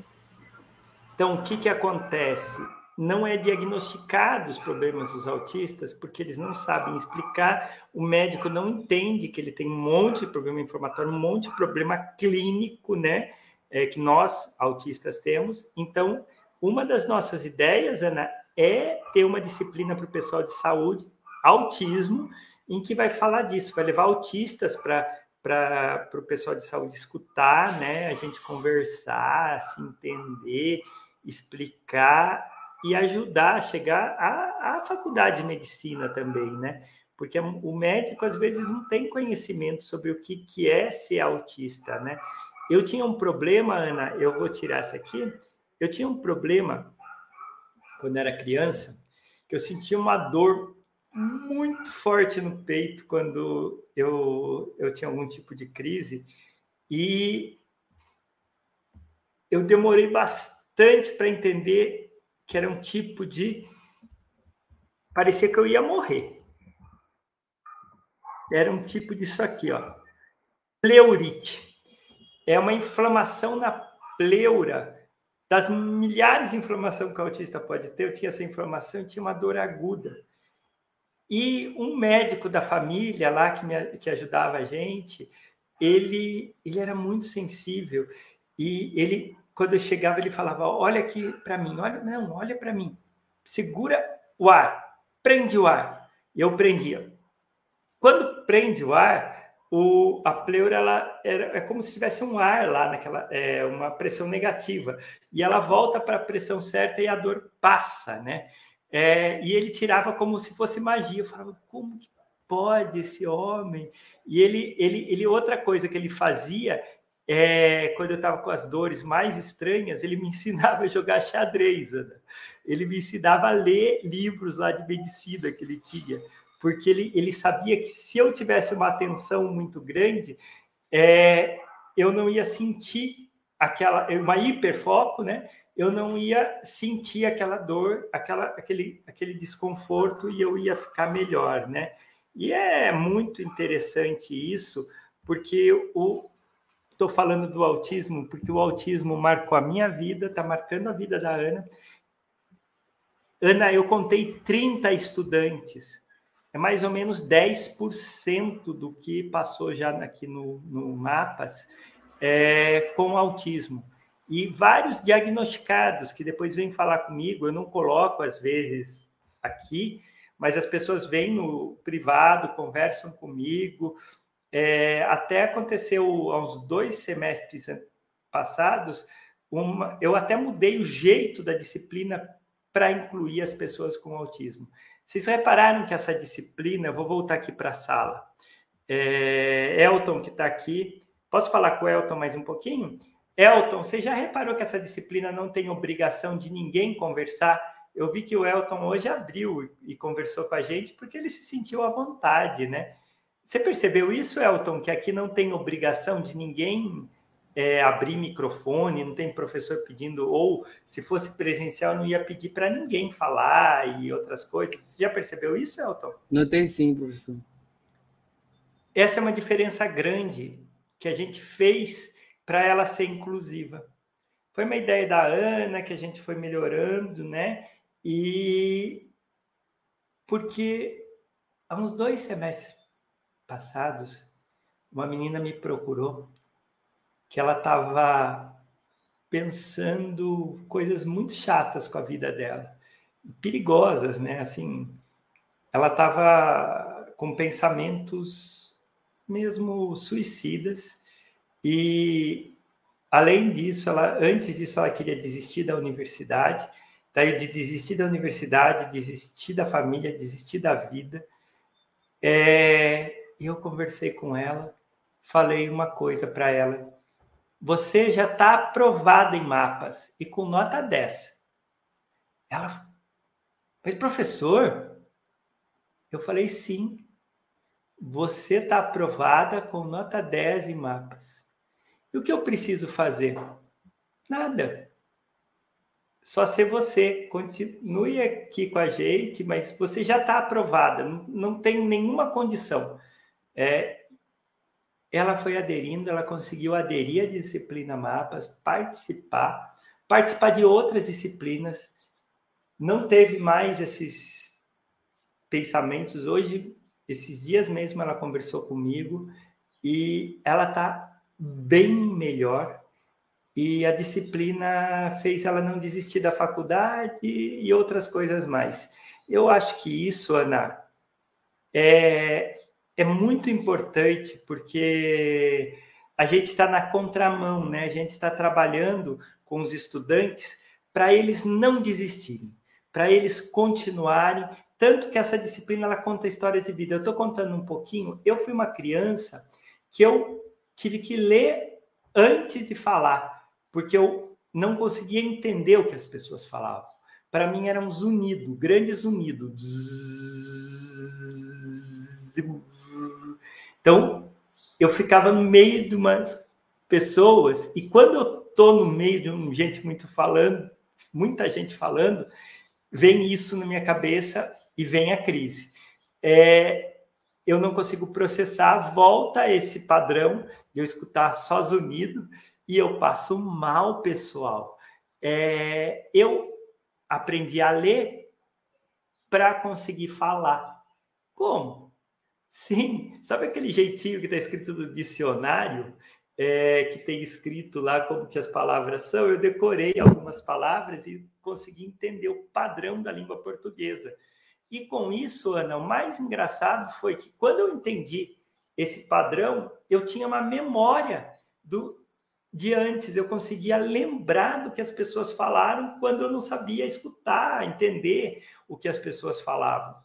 Então, o que, que acontece? Não é diagnosticado os problemas dos autistas porque eles não sabem explicar. O médico não entende que ele tem um monte de problema inflamatório, um monte de problema clínico, né? É, que nós autistas temos. Então, uma das nossas ideias, Ana, é ter uma disciplina para o pessoal de saúde, autismo, em que vai falar disso, vai levar autistas para o pessoal de saúde escutar, né? A gente conversar, se entender, explicar e ajudar a chegar à, à faculdade de medicina também, né? Porque o médico às vezes não tem conhecimento sobre o que, que é ser autista, né? Eu tinha um problema, Ana, eu vou tirar essa aqui eu tinha um problema quando era criança, que eu sentia uma dor muito forte no peito quando eu, eu tinha algum tipo de crise e eu demorei bastante para entender que era um tipo de parecia que eu ia morrer. Era um tipo disso aqui, ó. Pleurite. É uma inflamação na pleura das milhares de informações que o autista pode ter, eu tinha essa informação e tinha uma dor aguda. E um médico da família lá que, me, que ajudava a gente, ele, ele era muito sensível e ele, quando eu chegava, ele falava: Olha aqui para mim, olha, não, olha para mim, segura o ar, prende o ar. E eu prendia. Quando prende o ar, o, a pleura ela é como se tivesse um ar lá naquela é, uma pressão negativa e ela volta para a pressão certa e a dor passa, né? É, e ele tirava como se fosse magia. Eu falava como que pode esse homem? E ele, ele, ele outra coisa que ele fazia é, quando eu estava com as dores mais estranhas, ele me ensinava a jogar xadrez. Ele me ensinava a ler livros lá de medicina que ele tinha porque ele, ele sabia que se eu tivesse uma atenção muito grande, é, eu não ia sentir aquela uma hiperfoco, né? Eu não ia sentir aquela dor, aquela, aquele, aquele desconforto e eu ia ficar melhor, né? E é muito interessante isso, porque o estou falando do autismo porque o autismo marcou a minha vida, está marcando a vida da Ana. Ana, eu contei 30 estudantes é mais ou menos 10% do que passou já aqui no, no Mapas é, com autismo. E vários diagnosticados que depois vêm falar comigo, eu não coloco às vezes aqui, mas as pessoas vêm no privado, conversam comigo. É, até aconteceu há uns dois semestres passados, uma, eu até mudei o jeito da disciplina para incluir as pessoas com autismo. Vocês repararam que essa disciplina, vou voltar aqui para a sala. É, Elton, que está aqui, posso falar com o Elton mais um pouquinho? Elton, você já reparou que essa disciplina não tem obrigação de ninguém conversar? Eu vi que o Elton hoje abriu e conversou com a gente porque ele se sentiu à vontade, né? Você percebeu isso, Elton, que aqui não tem obrigação de ninguém é, abrir microfone, não tem professor pedindo, ou se fosse presencial, não ia pedir para ninguém falar e outras coisas. Você já percebeu isso, Elton? Notei sim, professor. Essa é uma diferença grande que a gente fez para ela ser inclusiva. Foi uma ideia da Ana que a gente foi melhorando, né? E porque há uns dois semestres passados, uma menina me procurou que ela estava pensando coisas muito chatas com a vida dela, perigosas, né? Assim, ela estava com pensamentos mesmo suicidas e além disso, ela antes disso ela queria desistir da universidade, daí de desistir da universidade, desistir da família, desistir da vida. É, eu conversei com ela, falei uma coisa para ela. Você já está aprovada em mapas e com nota 10. Ela, mas professor, eu falei sim. Você está aprovada com nota 10 em mapas. E o que eu preciso fazer? Nada. Só ser você. Continue aqui com a gente, mas você já está aprovada. Não, tem nenhuma condição. É, ela foi aderindo, ela conseguiu aderir à disciplina Mapas, participar, participar de outras disciplinas. Não teve mais esses pensamentos. Hoje, esses dias mesmo, ela conversou comigo e ela está bem melhor. E a disciplina fez ela não desistir da faculdade e outras coisas mais. Eu acho que isso, Ana, é, é muito importante porque a gente está na contramão, né? A gente está trabalhando com os estudantes para eles não desistirem, para eles continuarem. Tanto que essa disciplina ela conta histórias de vida. Eu estou contando um pouquinho. Eu fui uma criança que eu tive que ler antes de falar, porque eu não conseguia entender o que as pessoas falavam. Para mim era um zunido, grande zunido. Então, eu ficava no meio de umas pessoas e quando eu estou no meio de um, gente muito falando, muita gente falando, vem isso na minha cabeça e vem a crise. É, eu não consigo processar, volta esse padrão de eu escutar só zunido e eu passo mal, pessoal. É, eu aprendi a ler para conseguir falar. Como? Sim, sabe aquele jeitinho que está escrito no dicionário, é, que tem escrito lá como que as palavras são? Eu decorei algumas palavras e consegui entender o padrão da língua portuguesa. E com isso, Ana, o mais engraçado foi que quando eu entendi esse padrão, eu tinha uma memória do de antes, eu conseguia lembrar do que as pessoas falaram quando eu não sabia escutar, entender o que as pessoas falavam.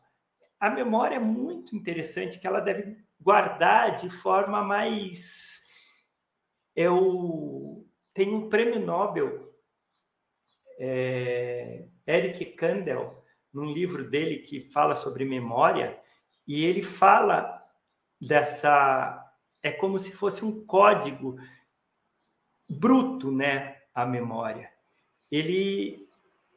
A memória é muito interessante, que ela deve guardar de forma mais. Eu tenho um prêmio Nobel, é, Eric Kandel, num livro dele que fala sobre memória, e ele fala dessa. É como se fosse um código bruto, né? A memória. Ele.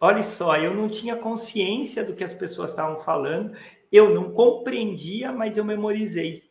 Olha só, eu não tinha consciência do que as pessoas estavam falando, eu não compreendia, mas eu memorizei.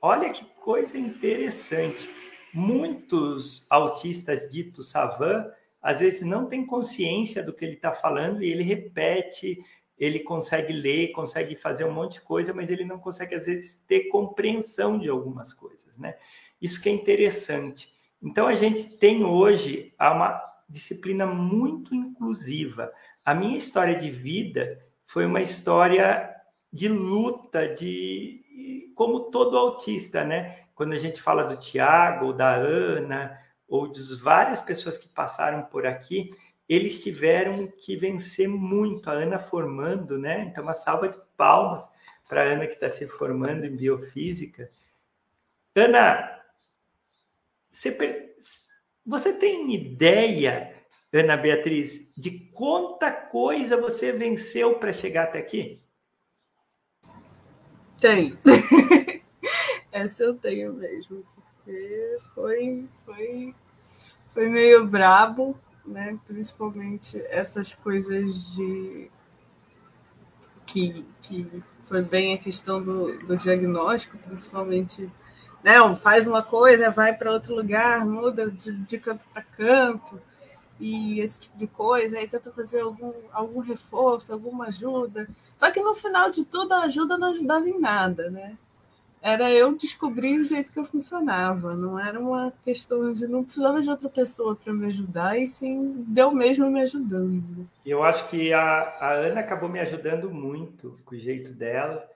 Olha que coisa interessante. Muitos autistas ditos savant às vezes não tem consciência do que ele está falando e ele repete, ele consegue ler, consegue fazer um monte de coisa, mas ele não consegue, às vezes, ter compreensão de algumas coisas, né? Isso que é interessante. Então, a gente tem hoje uma disciplina muito inclusiva. A minha história de vida foi uma história de luta, de como todo autista, né? Quando a gente fala do Tiago, da Ana, ou das várias pessoas que passaram por aqui, eles tiveram que vencer muito. A Ana formando, né? Então, uma salva de palmas para a Ana que está se formando em biofísica. Ana, você, você tem ideia, Ana Beatriz, de quanta coisa você venceu para chegar até aqui? Tenho. Essa eu tenho mesmo porque foi, foi, foi meio brabo, né? Principalmente essas coisas de que, que foi bem a questão do, do diagnóstico, principalmente, né? Faz uma coisa, vai para outro lugar, muda de, de canto para canto e esse tipo de coisa, aí tenta fazer algum, algum reforço, alguma ajuda. Só que no final de tudo a ajuda não ajudava em nada, né? era eu descobrir o jeito que eu funcionava. Não era uma questão de não precisava de outra pessoa para me ajudar, e sim deu mesmo me ajudando. Eu acho que a, a Ana acabou me ajudando muito com o jeito dela.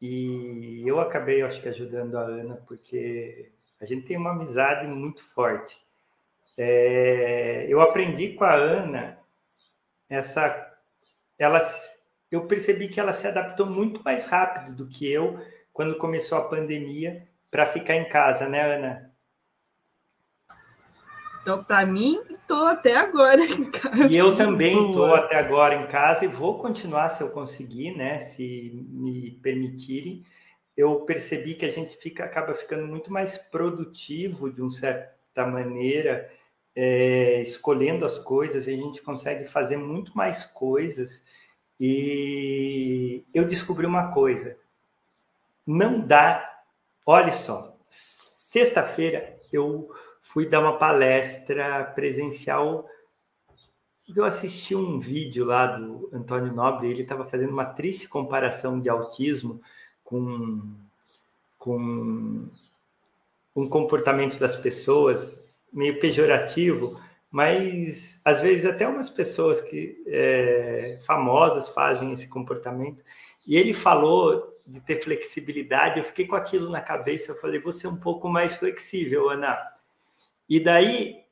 E eu acabei, acho que, ajudando a Ana, porque a gente tem uma amizade muito forte. É, eu aprendi com a Ana essa. Ela, eu percebi que ela se adaptou muito mais rápido do que eu quando começou a pandemia para ficar em casa, né, Ana? Então, para mim, estou até agora em casa. E eu também estou até agora em casa e vou continuar se eu conseguir, né? Se me permitirem. Eu percebi que a gente fica, acaba ficando muito mais produtivo de uma certa maneira, é, escolhendo as coisas, a gente consegue fazer muito mais coisas. E eu descobri uma coisa: não dá. Olha só, sexta-feira eu fui dar uma palestra presencial. Eu assisti um vídeo lá do Antônio Nobre, ele estava fazendo uma triste comparação de autismo com, com um comportamento das pessoas meio pejorativo, mas às vezes até umas pessoas que é, famosas fazem esse comportamento. E ele falou de ter flexibilidade, eu fiquei com aquilo na cabeça, eu falei, você é um pouco mais flexível, Ana. E daí,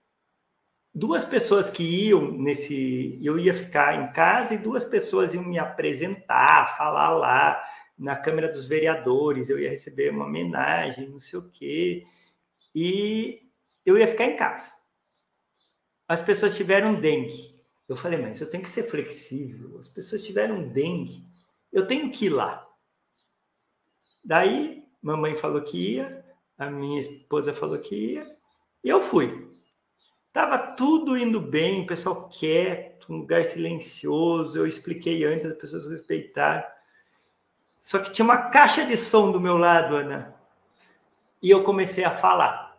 duas pessoas que iam nesse. Eu ia ficar em casa e duas pessoas iam me apresentar, falar lá na Câmara dos Vereadores, eu ia receber uma homenagem, não sei o quê. E eu ia ficar em casa. As pessoas tiveram dengue. Eu falei, mas eu tenho que ser flexível. As pessoas tiveram dengue. Eu tenho que ir lá. Daí, mamãe falou que ia, a minha esposa falou que ia, e eu fui. Tava tudo indo bem, o pessoal quieto, um lugar silencioso. Eu expliquei antes, as pessoas respeitaram. Só que tinha uma caixa de som do meu lado, Ana. E eu comecei a falar.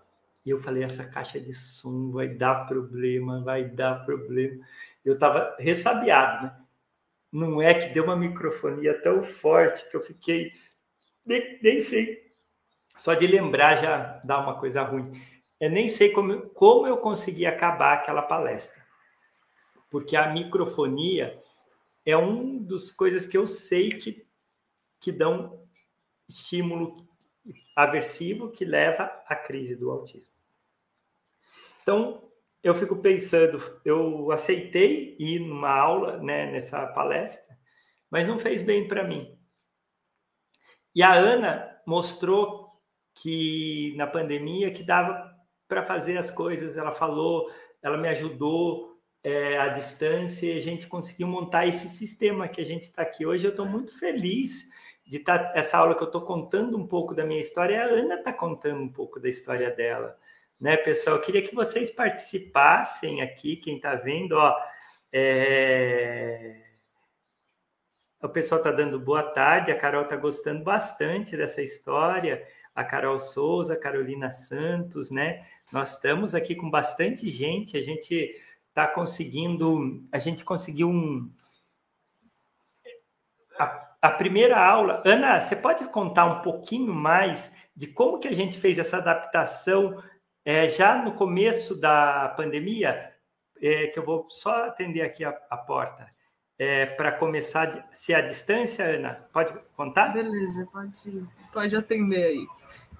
E eu falei: essa caixa de som vai dar problema, vai dar problema. Eu estava ressabiado, né? Não é que deu uma microfonia tão forte que eu fiquei. Nem, nem sei. Só de lembrar já dá uma coisa ruim. Eu nem sei como, como eu consegui acabar aquela palestra. Porque a microfonia é uma das coisas que eu sei que, que dão estímulo aversivo que leva à crise do autismo. Então, eu fico pensando, eu aceitei ir numa aula, né, nessa palestra, mas não fez bem para mim. E a Ana mostrou que na pandemia que dava para fazer as coisas. Ela falou, ela me ajudou é, à distância e a gente conseguiu montar esse sistema que a gente está aqui hoje. Eu estou muito feliz de tá, essa aula que eu estou contando um pouco da minha história. A Ana está contando um pouco da história dela, né, pessoal? Eu queria que vocês participassem aqui, quem está vendo, ó. É... O pessoal está dando boa tarde, a Carol está gostando bastante dessa história a Carol Souza, a Carolina Santos, né? Nós estamos aqui com bastante gente, a gente está conseguindo, a gente conseguiu um. A, primeira aula, Ana, você pode contar um pouquinho mais de como que a gente fez essa adaptação é, já no começo da pandemia? É, que eu vou só atender aqui a, a porta é, para começar se a distância, Ana? Pode contar? Beleza, pode, pode atender aí.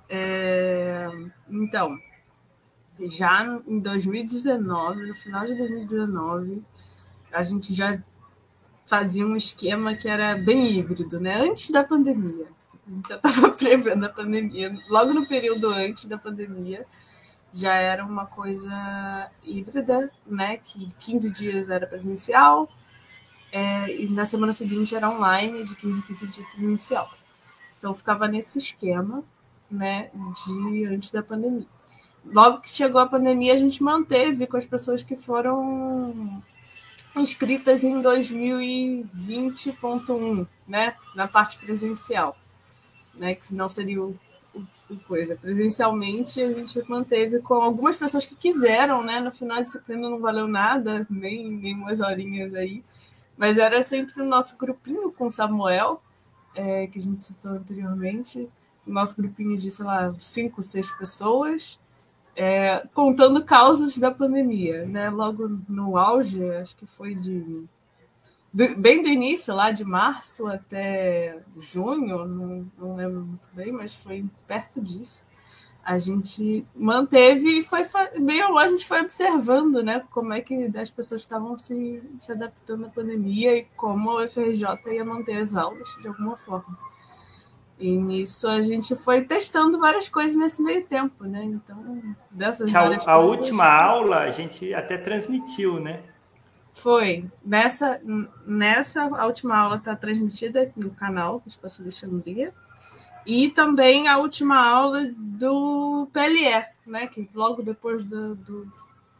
É, então, já em 2019, no final de 2019, a gente já fazia um esquema que era bem híbrido, né? Antes da pandemia. A gente já estava prevendo a pandemia. Logo no período antes da pandemia, já era uma coisa híbrida, né? Que 15 dias era presencial, é, e na semana seguinte era online, de 15 em 15 dias presencial. Então ficava nesse esquema, né, de antes da pandemia. Logo que chegou a pandemia, a gente manteve com as pessoas que foram inscritas em 2020.1, né, na parte presencial, né, que não seria o, o, o, coisa. Presencialmente a gente manteve com algumas pessoas que quiseram, né, no final a disciplina não valeu nada, nem, nem umas horinhas aí, mas era sempre o nosso grupinho com Samuel, é, que a gente citou anteriormente, nosso grupinho de, sei lá, cinco, seis pessoas, é, contando causas da pandemia, né? Logo no auge, acho que foi de bem do início, lá de março até junho, não, não lembro muito bem, mas foi perto disso. A gente manteve e foi meio a gente foi observando, né, como é que as pessoas estavam se, se adaptando à pandemia e como o FRJ ia manter as aulas de alguma forma. E nisso a gente foi testando várias coisas nesse meio tempo, né? Então, dessas a, várias a coisas, última aula a gente até transmitiu, né? Foi. Nessa, nessa a última aula está transmitida no canal Espaço Alexandria. E também a última aula do PLE, né? Que logo depois do, do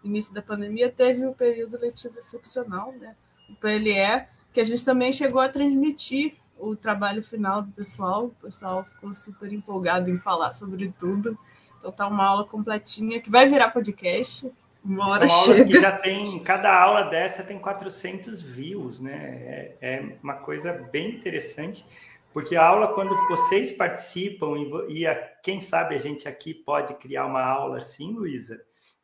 início da pandemia teve o período letivo excepcional, né? O PLE, que a gente também chegou a transmitir o trabalho final do pessoal. O pessoal ficou super empolgado em falar sobre tudo. Então tá uma aula completinha que vai virar podcast. Uma hora São chega. que já tem, cada aula dessa tem 400 views, né? É, é, uma coisa bem interessante, porque a aula, quando vocês participam, e, e a, quem sabe a gente aqui pode criar uma aula assim, Luísa,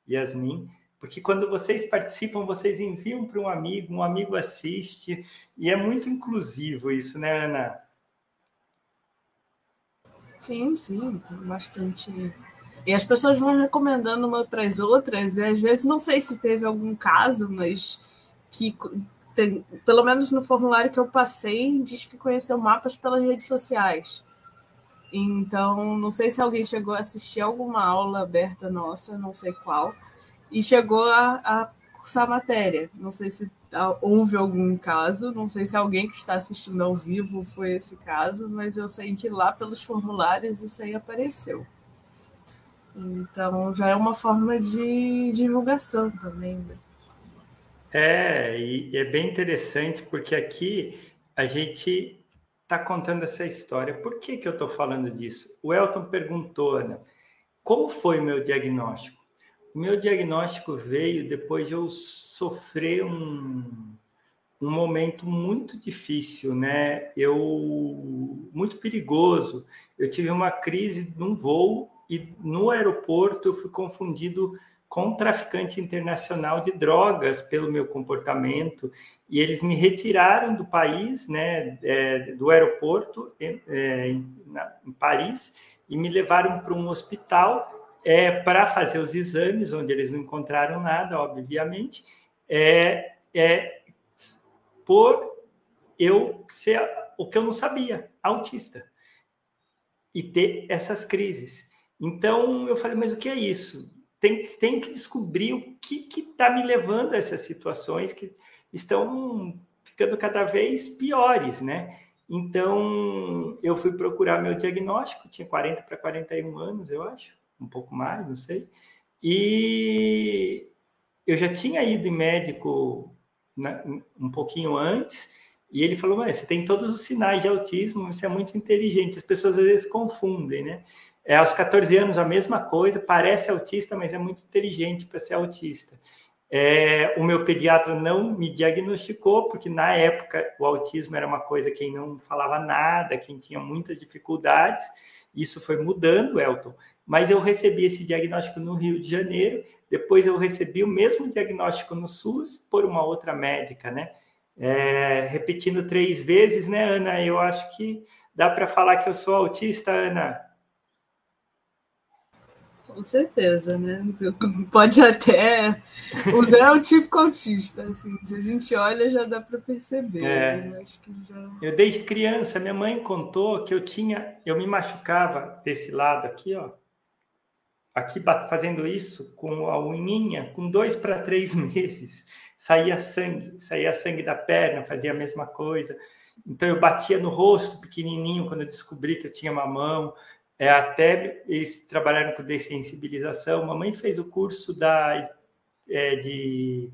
Yasmin, porque quando vocês participam, vocês enviam para um amigo, um amigo assiste, e é muito inclusivo isso, né, Ana? Sim, sim, bastante e as pessoas vão recomendando uma para as outras, e às vezes não sei se teve algum caso, mas que tem, pelo menos no formulário que eu passei, diz que conheceu mapas pelas redes sociais. Então, não sei se alguém chegou a assistir alguma aula aberta nossa, não sei qual, e chegou a, a cursar matéria. Não sei se houve algum caso, não sei se alguém que está assistindo ao vivo foi esse caso, mas eu sei que lá pelos formulários isso aí apareceu. Então já é uma forma de divulgação também. Né? É, e é bem interessante porque aqui a gente está contando essa história. Por que, que eu estou falando disso? O Elton perguntou, Ana, como foi o meu diagnóstico? O meu diagnóstico veio depois de eu sofrer um, um momento muito difícil, né? Eu muito perigoso. Eu tive uma crise num voo e no aeroporto eu fui confundido com um traficante internacional de drogas pelo meu comportamento e eles me retiraram do país, né, é, do aeroporto é, em, na, em, Paris e me levaram para um hospital é, para fazer os exames, onde eles não encontraram nada, obviamente, é, é por eu ser o que eu não sabia, autista, e ter essas crises. Então eu falei, mas o que é isso? Tem, tem que descobrir o que está me levando a essas situações que estão ficando cada vez piores, né? Então eu fui procurar meu diagnóstico, tinha 40 para 41 anos, eu acho, um pouco mais, não sei. E eu já tinha ido em médico na, um pouquinho antes, e ele falou: Mas você tem todos os sinais de autismo, você é muito inteligente. As pessoas às vezes confundem, né? É, aos 14 anos, a mesma coisa, parece autista, mas é muito inteligente para ser autista. É, o meu pediatra não me diagnosticou, porque na época o autismo era uma coisa quem não falava nada, quem tinha muitas dificuldades. Isso foi mudando, Elton. Mas eu recebi esse diagnóstico no Rio de Janeiro, depois eu recebi o mesmo diagnóstico no SUS por uma outra médica, né? É, repetindo três vezes, né, Ana? Eu acho que dá para falar que eu sou autista, Ana. Com certeza, né? Pode até. É o típico autista, assim. Se a gente olha, já dá para perceber. É. Né? Já... Eu desde criança, minha mãe contou que eu tinha. Eu me machucava desse lado aqui, ó. Aqui fazendo isso com a unhinha, com dois para três meses, saía sangue, saía sangue da perna, fazia a mesma coisa. Então eu batia no rosto pequenininho quando eu descobri que eu tinha uma mão é, até eles trabalharam com dessensibilização. Mamãe fez o curso da, é, de,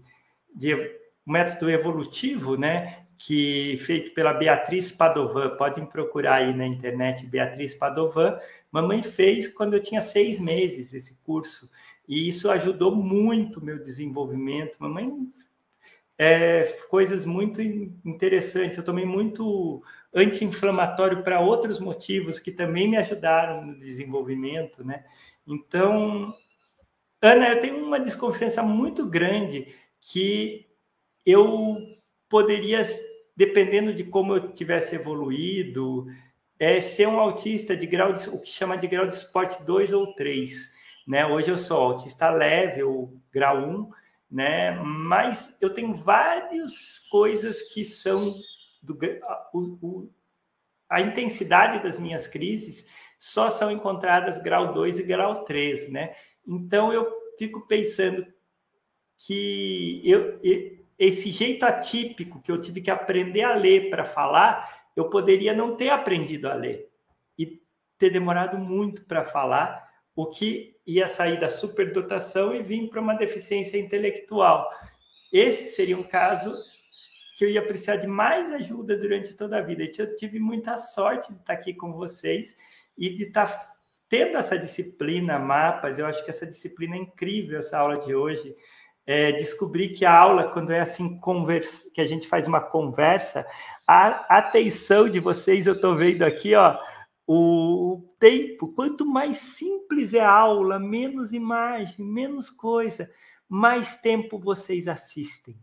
de método evolutivo, né? Que feito pela Beatriz Padovan, podem procurar aí na internet Beatriz Padovan. Mamãe fez quando eu tinha seis meses esse curso e isso ajudou muito meu desenvolvimento. Mamãe é, coisas muito interessantes. Eu tomei muito anti-inflamatório para outros motivos que também me ajudaram no desenvolvimento, né? Então, Ana, eu tenho uma desconfiança muito grande que eu poderia, dependendo de como eu tivesse evoluído, é ser um autista de grau de, o que chama de grau de esporte 2 ou 3. Né? Hoje eu sou autista leve, ou grau 1, né? mas eu tenho várias coisas que são do, o, o, a intensidade das minhas crises só são encontradas grau 2 e grau 3, né? Então eu fico pensando que eu, esse jeito atípico que eu tive que aprender a ler para falar, eu poderia não ter aprendido a ler e ter demorado muito para falar, o que ia sair da superdotação e vir para uma deficiência intelectual. Esse seria um caso que eu ia precisar de mais ajuda durante toda a vida. Eu tive muita sorte de estar aqui com vocês e de estar tendo essa disciplina, mapas. Eu acho que essa disciplina é incrível, essa aula de hoje. É, descobri que a aula, quando é assim, conversa, que a gente faz uma conversa, a atenção de vocês, eu estou vendo aqui, ó, o tempo. Quanto mais simples é a aula, menos imagem, menos coisa, mais tempo vocês assistem.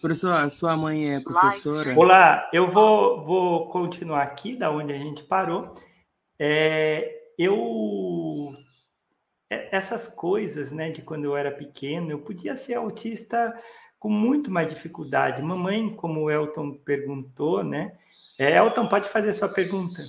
Professor, a sua mãe é professora? Olá, eu vou, vou continuar aqui da onde a gente parou. É, eu essas coisas, né, de quando eu era pequeno, eu podia ser autista com muito mais dificuldade. Mamãe, como o Elton perguntou, né? É, Elton, pode fazer sua pergunta.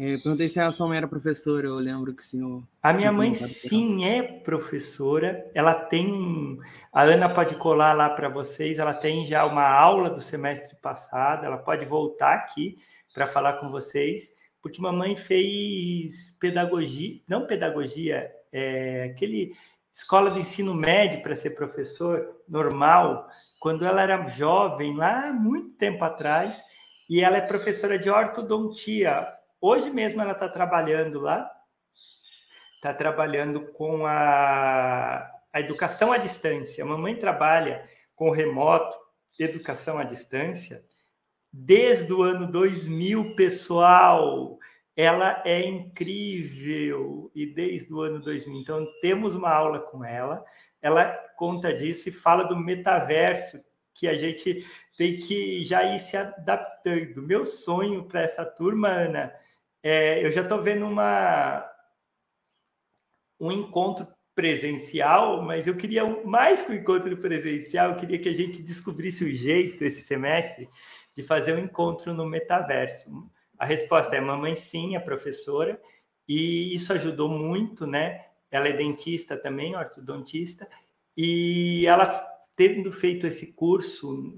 É, perguntei se a sua mãe era professora, eu lembro que o senhor. A minha mãe sim é professora. Ela tem. A Ana pode colar lá para vocês. Ela tem já uma aula do semestre passado. Ela pode voltar aqui para falar com vocês, porque mamãe fez pedagogia, não pedagogia, é aquele escola do ensino médio para ser professor normal, quando ela era jovem, lá muito tempo atrás, e ela é professora de ortodontia Hoje mesmo ela está trabalhando lá, está trabalhando com a, a educação à distância. A mamãe trabalha com remoto, educação à distância, desde o ano 2000, pessoal. Ela é incrível e desde o ano 2000. Então, temos uma aula com ela. Ela conta disso e fala do metaverso, que a gente tem que já ir se adaptando. Meu sonho para essa turma, Ana, é, eu já estou vendo uma, um encontro presencial, mas eu queria mais que o encontro presencial, eu queria que a gente descobrisse o jeito esse semestre de fazer um encontro no metaverso. A resposta é mamãe sim, a professora, e isso ajudou muito, né? Ela é dentista também, ortodontista, e ela tendo feito esse curso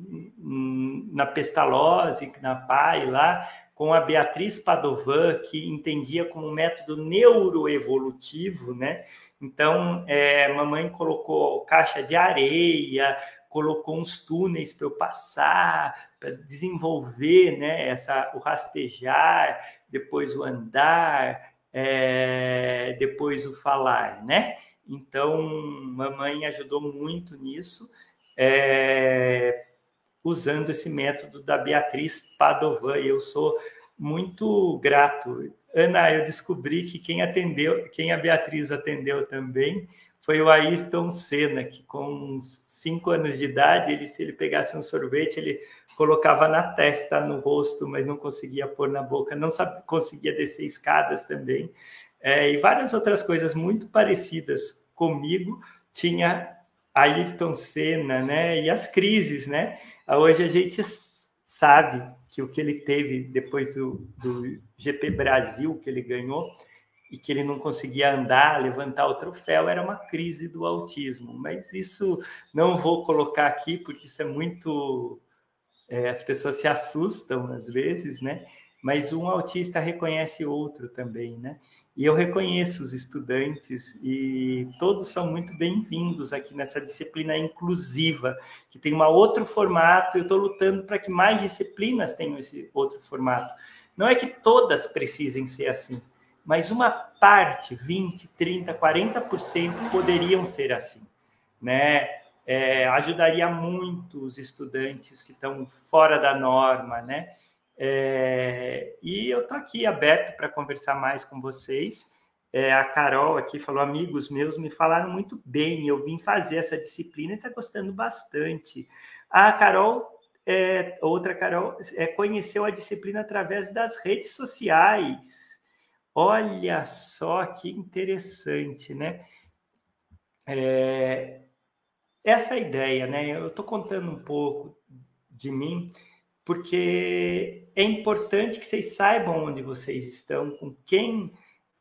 na Pestalozzi, na PAI lá, com a Beatriz Padovan, que entendia como método neuroevolutivo, né? Então, é, mamãe colocou caixa de areia, colocou uns túneis para eu passar, para desenvolver, né? Essa, o rastejar, depois o andar, é, depois o falar, né? Então, mamãe ajudou muito nisso. É, usando esse método da Beatriz Padovan. E eu sou muito grato. Ana, eu descobri que quem atendeu, quem a Beatriz atendeu também, foi o Ayrton Senna, que com cinco anos de idade, ele, se ele pegasse um sorvete, ele colocava na testa, no rosto, mas não conseguia pôr na boca, não sabia, conseguia descer escadas também. É, e várias outras coisas muito parecidas comigo, tinha Ayrton Senna, né? E as crises, né? Hoje a gente sabe que o que ele teve depois do, do GP Brasil que ele ganhou e que ele não conseguia andar, levantar o troféu, era uma crise do autismo. Mas isso não vou colocar aqui porque isso é muito é, as pessoas se assustam às vezes, né? Mas um autista reconhece outro também, né? E eu reconheço os estudantes e todos são muito bem-vindos aqui nessa disciplina inclusiva, que tem um outro formato. Eu estou lutando para que mais disciplinas tenham esse outro formato. Não é que todas precisem ser assim, mas uma parte, 20, 30, 40% poderiam ser assim, né? É, ajudaria muito os estudantes que estão fora da norma, né? É, e eu estou aqui aberto para conversar mais com vocês. É, a Carol aqui falou: amigos meus me falaram muito bem, eu vim fazer essa disciplina e está gostando bastante. A Carol, é, outra Carol, é, conheceu a disciplina através das redes sociais. Olha só que interessante, né? É, essa ideia, né? Eu estou contando um pouco de mim porque é importante que vocês saibam onde vocês estão, com quem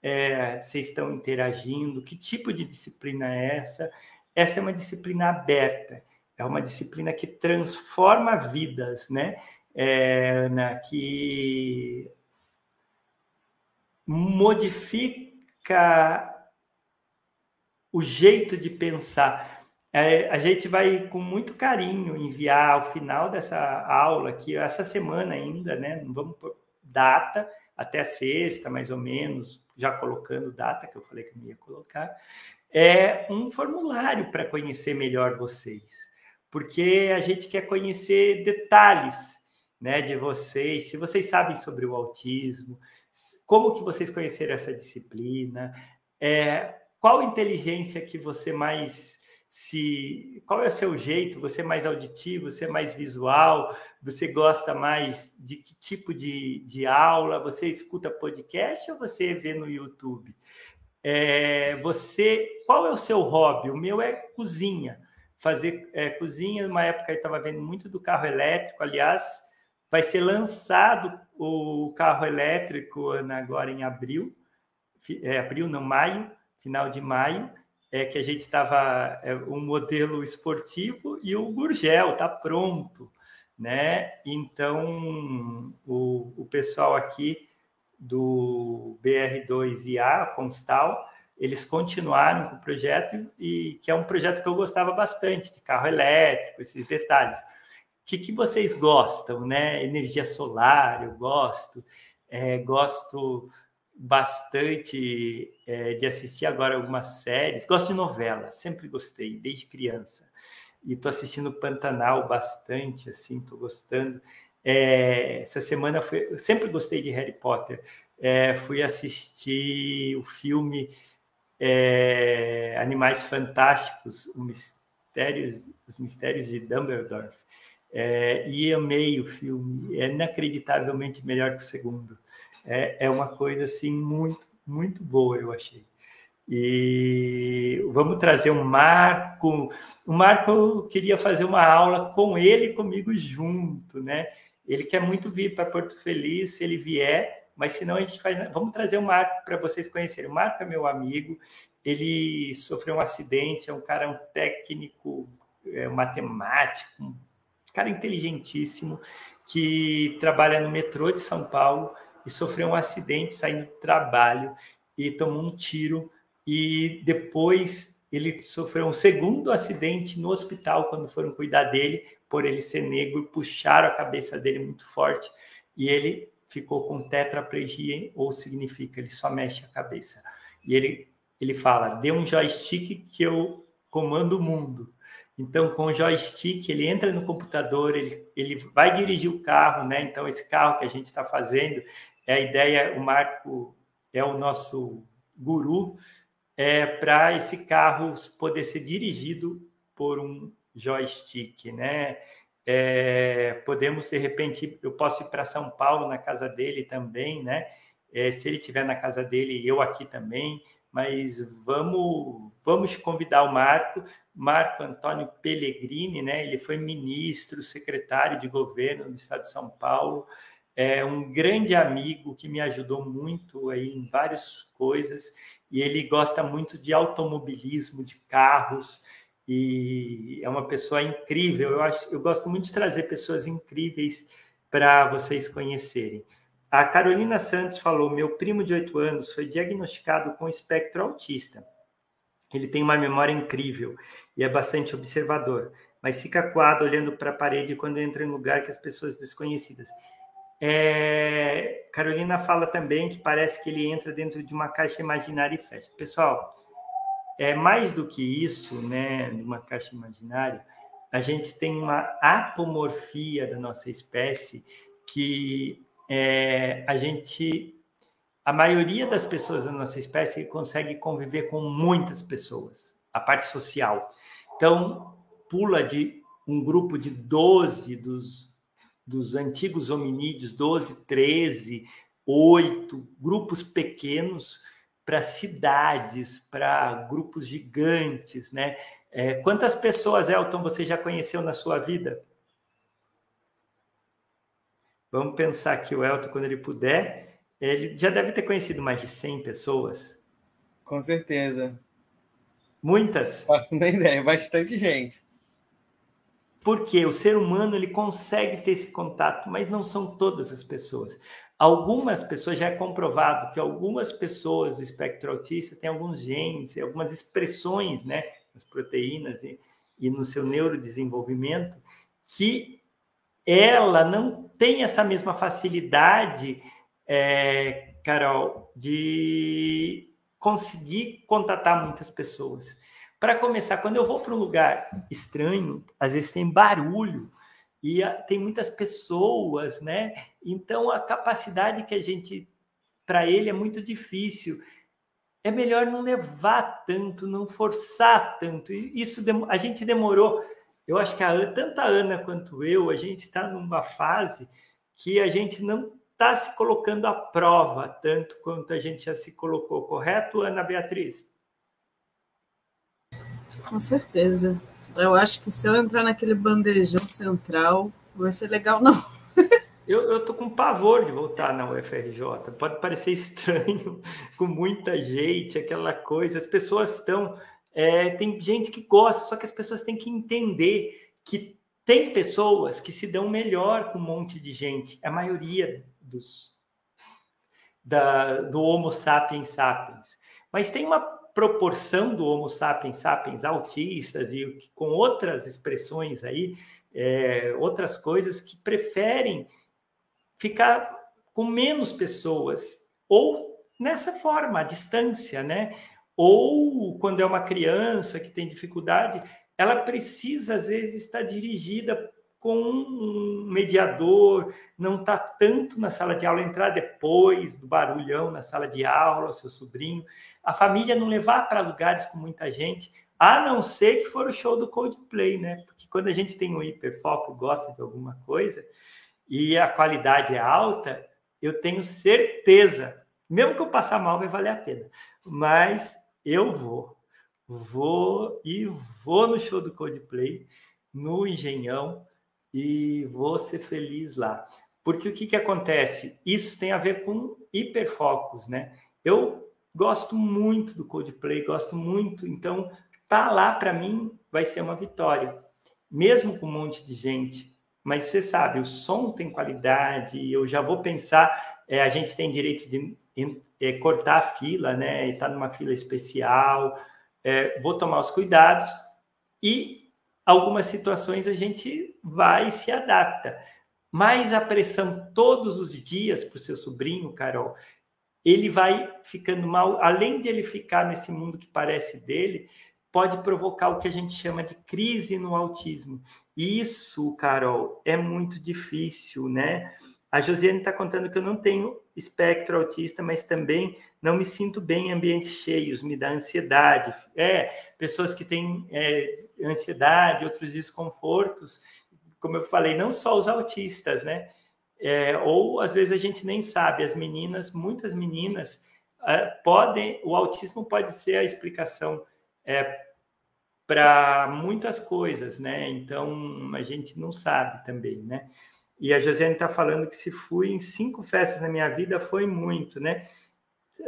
é, vocês estão interagindo, que tipo de disciplina é essa. Essa é uma disciplina aberta, é uma disciplina que transforma vidas, né? É, na, que modifica o jeito de pensar é, a gente vai com muito carinho enviar ao final dessa aula, que essa semana ainda, né? Não vamos por data, até sexta, mais ou menos, já colocando data, que eu falei que não ia colocar, é um formulário para conhecer melhor vocês. Porque a gente quer conhecer detalhes né, de vocês, se vocês sabem sobre o autismo, como que vocês conheceram essa disciplina, é, qual inteligência que você mais se qual é o seu jeito, você é mais auditivo, você é mais visual, você gosta mais de que tipo de, de aula, você escuta podcast ou você vê no YouTube? É, você, qual é o seu hobby? O meu é cozinha. Fazer é, cozinha, numa época eu estava vendo muito do carro elétrico, aliás, vai ser lançado o carro elétrico agora em abril, é, abril, não, maio, final de maio, é que a gente estava é, um modelo esportivo e o Gurgel está pronto, né? Então o, o pessoal aqui do BR2IA Constal eles continuaram com o projeto e que é um projeto que eu gostava bastante de carro elétrico, esses detalhes. Que, que vocês gostam, né? Energia solar, eu gosto, é, gosto bastante é, de assistir agora algumas séries. Gosto de novela, sempre gostei, desde criança. E estou assistindo Pantanal bastante, assim, estou gostando. É, essa semana eu sempre gostei de Harry Potter. É, fui assistir o filme é, Animais Fantásticos, Mistérios, Os Mistérios de Dumbledore. É, e amei o filme, é inacreditavelmente melhor que o segundo é, é uma coisa assim muito, muito boa, eu achei. E vamos trazer um Marco. O Marco eu queria fazer uma aula com ele e comigo junto, né? Ele quer muito vir para Porto Feliz, se ele vier, mas senão a gente faz. Vamos trazer o Marco para vocês conhecerem. O Marco é meu amigo, ele sofreu um acidente, é um cara um técnico, é, matemático, cara inteligentíssimo que trabalha no metrô de São Paulo e sofreu um acidente saindo do trabalho e tomou um tiro. E depois ele sofreu um segundo acidente no hospital quando foram cuidar dele por ele ser negro puxaram a cabeça dele muito forte e ele ficou com tetraplegia ou significa ele só mexe a cabeça. E ele ele fala dê um joystick que eu comando o mundo então, com o joystick, ele entra no computador, ele, ele vai dirigir o carro, né? Então, esse carro que a gente está fazendo, é a ideia, o Marco é o nosso guru, é para esse carro poder ser dirigido por um joystick, né? É, podemos, de repente, eu posso ir para São Paulo, na casa dele também, né? É, se ele estiver na casa dele, eu aqui também, mas vamos, vamos convidar o Marco, Marco Antônio Pellegrini, né? Ele foi ministro, secretário de governo do Estado de São Paulo, é um grande amigo que me ajudou muito aí em várias coisas e ele gosta muito de automobilismo, de carros e é uma pessoa incrível. Eu acho, eu gosto muito de trazer pessoas incríveis para vocês conhecerem. A Carolina Santos falou: meu primo de oito anos foi diagnosticado com espectro autista. Ele tem uma memória incrível e é bastante observador, mas fica coado olhando para a parede quando entra em lugar que as pessoas desconhecidas. É, Carolina fala também que parece que ele entra dentro de uma caixa imaginária e fecha. Pessoal, é mais do que isso, né? Uma caixa imaginária. A gente tem uma apomorfia da nossa espécie que é, a gente, a maioria das pessoas da nossa espécie consegue conviver com muitas pessoas, a parte social. Então, pula de um grupo de 12 dos, dos antigos hominídeos, 12, 13, 8, grupos pequenos, para cidades, para grupos gigantes, né? É, quantas pessoas, Elton, você já conheceu na sua vida? Vamos pensar que o Elton, quando ele puder, ele já deve ter conhecido mais de 100 pessoas. Com certeza. Muitas? Faço uma ideia, bastante gente. Porque o ser humano ele consegue ter esse contato, mas não são todas as pessoas. Algumas pessoas, já é comprovado que algumas pessoas do espectro autista têm alguns genes, algumas expressões, né, nas proteínas e, e no seu neurodesenvolvimento, que ela não tem essa mesma facilidade, é, Carol, de conseguir contatar muitas pessoas. Para começar, quando eu vou para um lugar estranho, às vezes tem barulho, e tem muitas pessoas, né? Então a capacidade que a gente para ele é muito difícil. É melhor não levar tanto, não forçar tanto. Isso a gente demorou. Eu acho que a, tanto a Ana quanto eu, a gente está numa fase que a gente não está se colocando à prova tanto quanto a gente já se colocou, correto, Ana Beatriz? Com certeza. Eu acho que se eu entrar naquele bandejão central, vai ser legal, não. Eu, eu tô com pavor de voltar na UFRJ. Pode parecer estranho, com muita gente, aquela coisa. As pessoas estão. É, tem gente que gosta, só que as pessoas têm que entender que tem pessoas que se dão melhor com um monte de gente. A maioria dos da, do Homo sapiens sapiens. Mas tem uma proporção do Homo sapiens sapiens autistas e com outras expressões aí, é, outras coisas que preferem ficar com menos pessoas ou nessa forma, à distância, né? Ou quando é uma criança que tem dificuldade, ela precisa às vezes estar dirigida com um mediador, não está tanto na sala de aula, entrar depois do barulhão na sala de aula, o seu sobrinho, a família não levar para lugares com muita gente, a não ser que for o show do Coldplay, né? Porque quando a gente tem um hiperfoco, gosta de alguma coisa e a qualidade é alta, eu tenho certeza, mesmo que eu passar mal, vai valer a pena. Mas eu vou, vou e vou no show do Coldplay, no Engenhão, e vou ser feliz lá. Porque o que, que acontece? Isso tem a ver com hiperfocos, né? Eu gosto muito do Coldplay, gosto muito, então tá lá para mim vai ser uma vitória, mesmo com um monte de gente. Mas você sabe, o som tem qualidade, eu já vou pensar, é, a gente tem direito de é, cortar a fila, né? E tá numa fila especial, é, vou tomar os cuidados e algumas situações a gente vai e se adapta. Mas a pressão todos os dias para o seu sobrinho, Carol, ele vai ficando mal. Além de ele ficar nesse mundo que parece dele, pode provocar o que a gente chama de crise no autismo. Isso, Carol, é muito difícil, né? A Josiane está contando que eu não tenho espectro autista, mas também não me sinto bem em ambientes cheios, me dá ansiedade. É, pessoas que têm é, ansiedade, outros desconfortos, como eu falei, não só os autistas, né? É, ou às vezes a gente nem sabe, as meninas, muitas meninas é, podem, o autismo pode ser a explicação é, para muitas coisas, né? Então a gente não sabe também, né? E a Josiane está falando que se fui em cinco festas na minha vida foi muito, né?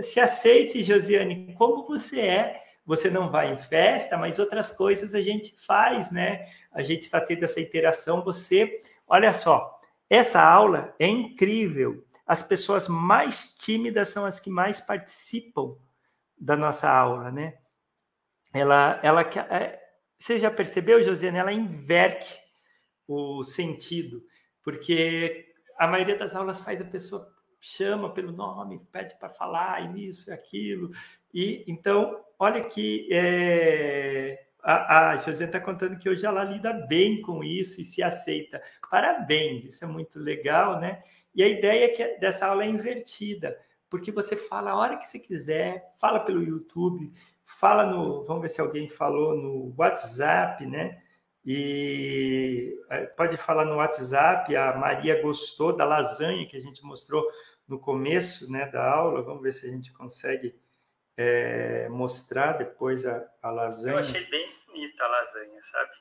Se aceite, Josiane, como você é. Você não vai em festa, mas outras coisas a gente faz, né? A gente está tendo essa interação. Você, olha só, essa aula é incrível. As pessoas mais tímidas são as que mais participam da nossa aula, né? Ela, ela, é, você já percebeu, Josiane? Ela inverte o sentido porque a maioria das aulas faz a pessoa chama pelo nome, pede para falar, e isso e aquilo. E então, olha que é, a, a José está contando que hoje ela lida bem com isso e se aceita. Parabéns, isso é muito legal, né? E a ideia é que dessa aula é invertida, porque você fala a hora que você quiser, fala pelo YouTube, fala no, vamos ver se alguém falou no WhatsApp, né? E é, pode falar no WhatsApp, a Maria gostou da lasanha que a gente mostrou no começo né, da aula. Vamos ver se a gente consegue é, mostrar depois a, a lasanha. Eu achei bem bonita a lasanha, sabe?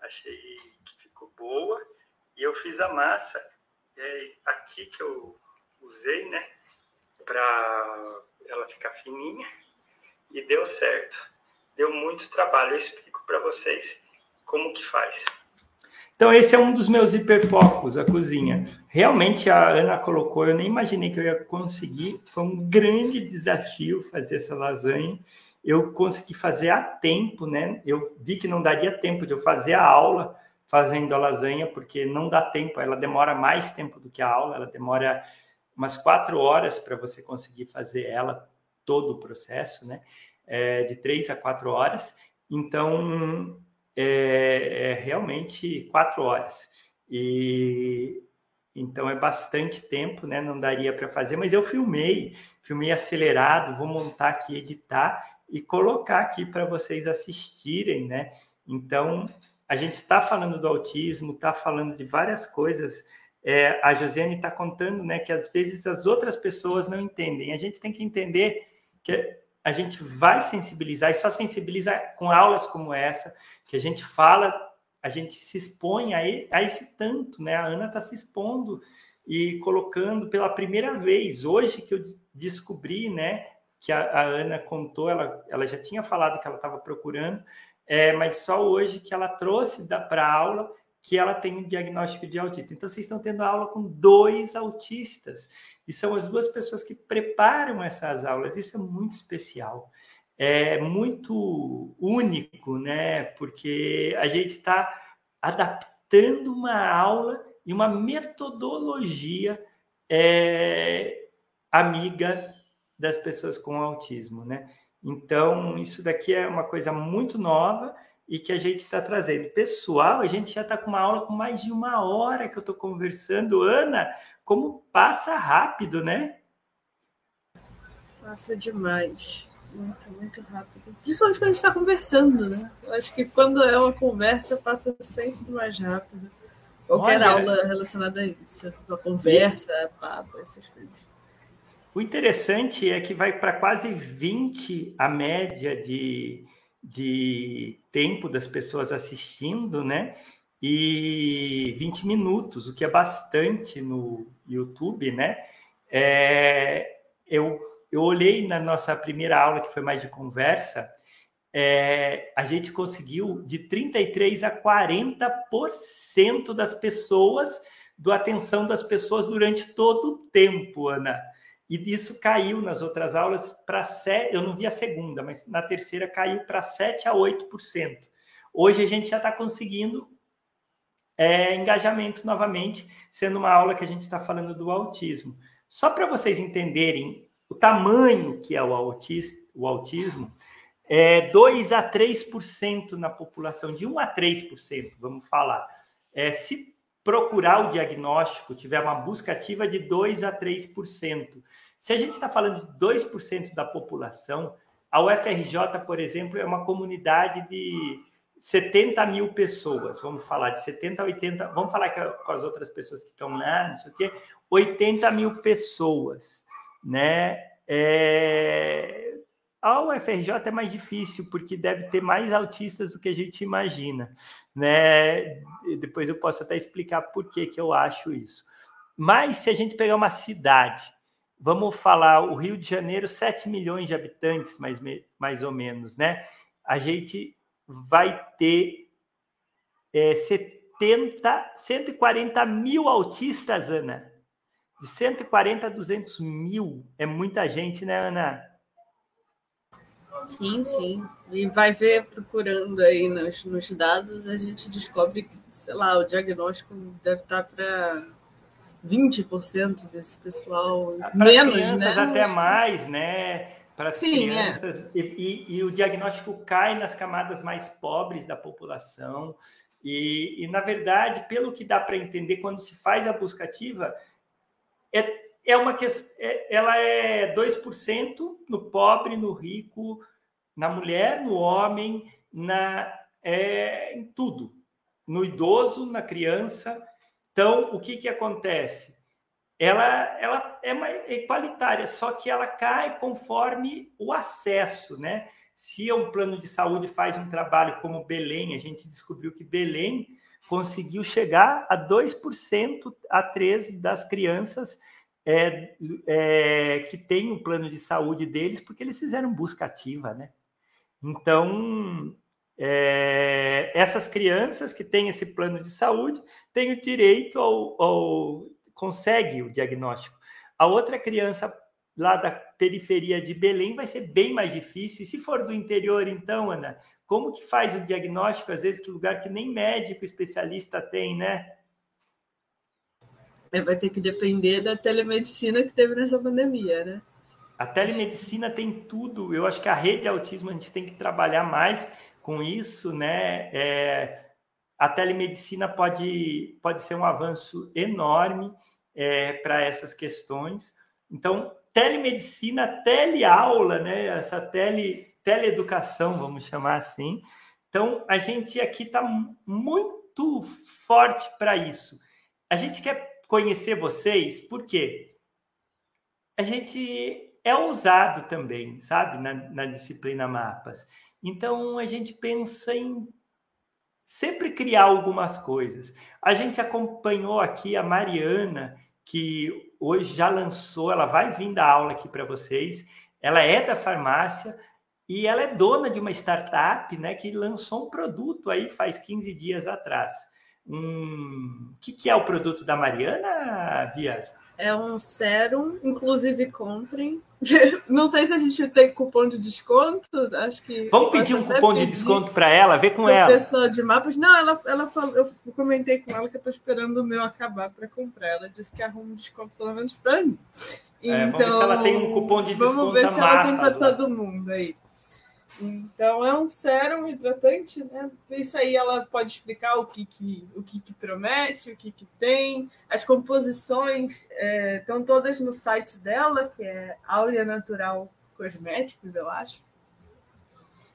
Achei que ficou boa. E eu fiz a massa é, aqui que eu usei, né? Para ela ficar fininha. E deu certo. Deu muito trabalho. Eu explico para vocês como que faz? Então, esse é um dos meus hiperfocos, a cozinha. Realmente, a Ana colocou, eu nem imaginei que eu ia conseguir. Foi um grande desafio fazer essa lasanha. Eu consegui fazer a tempo, né? Eu vi que não daria tempo de eu fazer a aula fazendo a lasanha, porque não dá tempo, ela demora mais tempo do que a aula, ela demora umas quatro horas para você conseguir fazer ela, todo o processo, né? É, de três a quatro horas. Então, é, é realmente quatro horas. E então é bastante tempo, né? Não daria para fazer, mas eu filmei, filmei acelerado, vou montar aqui, editar e colocar aqui para vocês assistirem, né? Então a gente está falando do autismo, está falando de várias coisas. É, a Josiane está contando, né, que às vezes as outras pessoas não entendem. A gente tem que entender que a gente vai sensibilizar e só sensibiliza com aulas como essa, que a gente fala, a gente se expõe a, a esse tanto, né? A Ana está se expondo e colocando pela primeira vez, hoje que eu descobri, né, que a, a Ana contou, ela, ela já tinha falado que ela estava procurando, é, mas só hoje que ela trouxe para a aula que ela tem um diagnóstico de autista. Então, vocês estão tendo aula com dois autistas. E são as duas pessoas que preparam essas aulas. Isso é muito especial. É muito único, né? Porque a gente está adaptando uma aula e uma metodologia é, amiga das pessoas com autismo, né? Então, isso daqui é uma coisa muito nova e que a gente está trazendo. Pessoal, a gente já está com uma aula com mais de uma hora que eu estou conversando. Ana, como passa rápido, né? Passa demais. Muito, muito rápido. Principalmente quando a gente está conversando, né? Eu acho que quando é uma conversa, passa sempre mais rápido. Qualquer Olha, aula relacionada a isso. A conversa, papo, essas coisas. O interessante é que vai para quase 20 a média de, de tempo das pessoas assistindo, né? E 20 minutos, o que é bastante no YouTube, né? É, eu, eu olhei na nossa primeira aula, que foi mais de conversa, é, a gente conseguiu de 33% a 40% das pessoas, do atenção das pessoas durante todo o tempo, Ana. E isso caiu nas outras aulas para 7, eu não vi a segunda, mas na terceira caiu para 7 a 8%. Hoje a gente já está conseguindo é, engajamento novamente, sendo uma aula que a gente está falando do autismo. Só para vocês entenderem o tamanho que é o, autis, o autismo, é 2 a 3% na população, de 1 a 3%, vamos falar. É, se procurar o diagnóstico, tiver uma busca ativa de 2 a 3%. Se a gente está falando de 2% da população, a UFRJ, por exemplo, é uma comunidade de 70 mil pessoas, vamos falar de 70 a 80, vamos falar com as outras pessoas que estão lá, não sei o quê, 80 mil pessoas, né? É... A UFRJ é mais difícil, porque deve ter mais autistas do que a gente imagina, né? Depois eu posso até explicar por que, que eu acho isso. Mas se a gente pegar uma cidade, vamos falar o Rio de Janeiro, 7 milhões de habitantes, mais, mais ou menos, né? A gente vai ter é, 70, 140 mil autistas, Ana. De 140 a 200 mil. É muita gente, né, Ana? Sim, sim. E vai ver, procurando aí nos, nos dados, a gente descobre que, sei lá, o diagnóstico deve estar para 20% desse pessoal, pra menos, né? até mais, né? para as é. crianças é. e, e, e, o diagnóstico cai nas camadas mais pobres da população. E, e na verdade, pelo que dá para entender, quando se faz a busca ativa, é, é uma questão, é, ela é 2% no pobre, no rico, na mulher, no homem, na, é, em tudo. No idoso, na criança. Então, o que, que acontece? ela, ela é igualitária, só que ela cai conforme o acesso, né? Se um plano de saúde faz um trabalho como Belém, a gente descobriu que Belém conseguiu chegar a 2% a 13% das crianças é, é, que têm um plano de saúde deles, porque eles fizeram busca ativa, né? Então, é, essas crianças que têm esse plano de saúde têm o direito ao, ao consegue o diagnóstico. A outra criança lá da periferia de Belém vai ser bem mais difícil. E se for do interior, então, Ana, como que faz o diagnóstico? Às vezes, que lugar que nem médico especialista tem, né? É, vai ter que depender da telemedicina que teve nessa pandemia, né? A telemedicina tem tudo. Eu acho que a rede de autismo a gente tem que trabalhar mais com isso, né? É, a telemedicina pode, pode ser um avanço enorme é, para essas questões. Então, telemedicina, teleaula, né? essa tele, teleeducação, vamos chamar assim. Então, a gente aqui está muito forte para isso. A gente quer conhecer vocês, por quê? A gente é ousado também, sabe, na, na disciplina Mapas. Então, a gente pensa em sempre criar algumas coisas. A gente acompanhou aqui a Mariana, que hoje já lançou, ela vai vir dar aula aqui para vocês. Ela é da farmácia e ela é dona de uma startup, né, que lançou um produto aí faz 15 dias atrás. Um... O que, que é o produto da Mariana, Bia? É um sérum, inclusive comprem. Não sei se a gente tem cupom de desconto, acho que. Vamos pedir um cupom de desconto para ela, ver com ela. Pessoa de mapas. Não, ela, ela falou, eu comentei com ela que eu estou esperando o meu acabar para comprar. Ela disse que arruma um desconto pelo menos para mim. É, vamos ver se ela tem um cupom de desconto. Vamos ver se ela tem para todo mundo aí. Então é um sérum hidratante, né? Isso aí ela pode explicar o que, que, o que, que promete, o que, que tem. As composições é, estão todas no site dela, que é Áurea Natural Cosméticos, eu acho.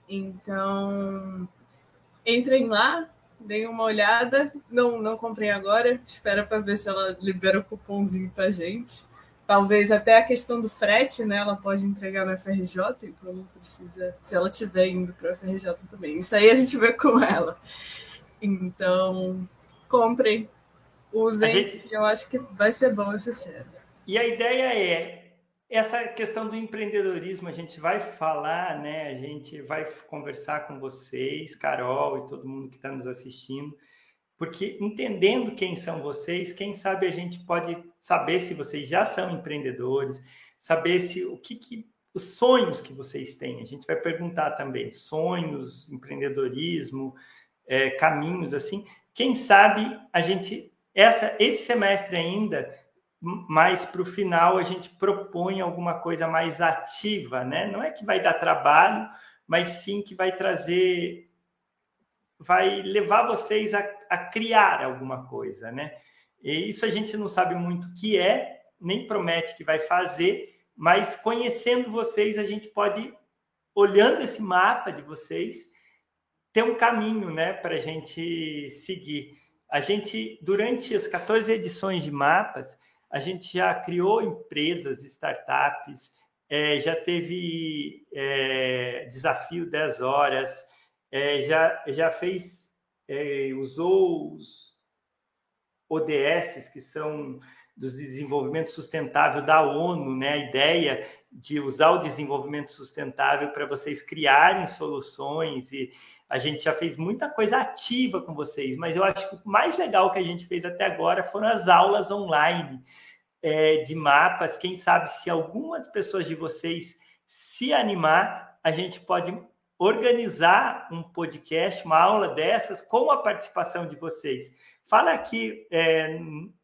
Então entrem lá, deem uma olhada. Não, não comprei agora, espera para ver se ela libera o cupomzinho para gente. Talvez até a questão do frete, né? Ela pode entregar na FRJ, então não precisa. Se ela estiver indo para a FRJ também. Isso aí a gente vê com ela. Então, comprem, usem, gente... eu acho que vai ser bom esse sério. E a ideia é essa questão do empreendedorismo, a gente vai falar, né? A gente vai conversar com vocês, Carol e todo mundo que está nos assistindo porque entendendo quem são vocês, quem sabe a gente pode saber se vocês já são empreendedores, saber se o que, que os sonhos que vocês têm. A gente vai perguntar também sonhos, empreendedorismo, é, caminhos assim. Quem sabe a gente essa esse semestre ainda mais para o final a gente propõe alguma coisa mais ativa, né? Não é que vai dar trabalho, mas sim que vai trazer vai levar vocês a, a criar alguma coisa, né? E isso a gente não sabe muito o que é, nem promete que vai fazer, mas conhecendo vocês, a gente pode, olhando esse mapa de vocês, ter um caminho, né, para a gente seguir. A gente, durante as 14 edições de mapas, a gente já criou empresas, startups, é, já teve é, desafio 10 horas, é, já, já fez, é, usou os ODS, que são do desenvolvimento sustentável da ONU, né? A ideia de usar o desenvolvimento sustentável para vocês criarem soluções e a gente já fez muita coisa ativa com vocês, mas eu acho que o mais legal que a gente fez até agora foram as aulas online é, de mapas. Quem sabe se algumas pessoas de vocês se animar, a gente pode organizar um podcast, uma aula dessas, com a participação de vocês. Fala aqui, é,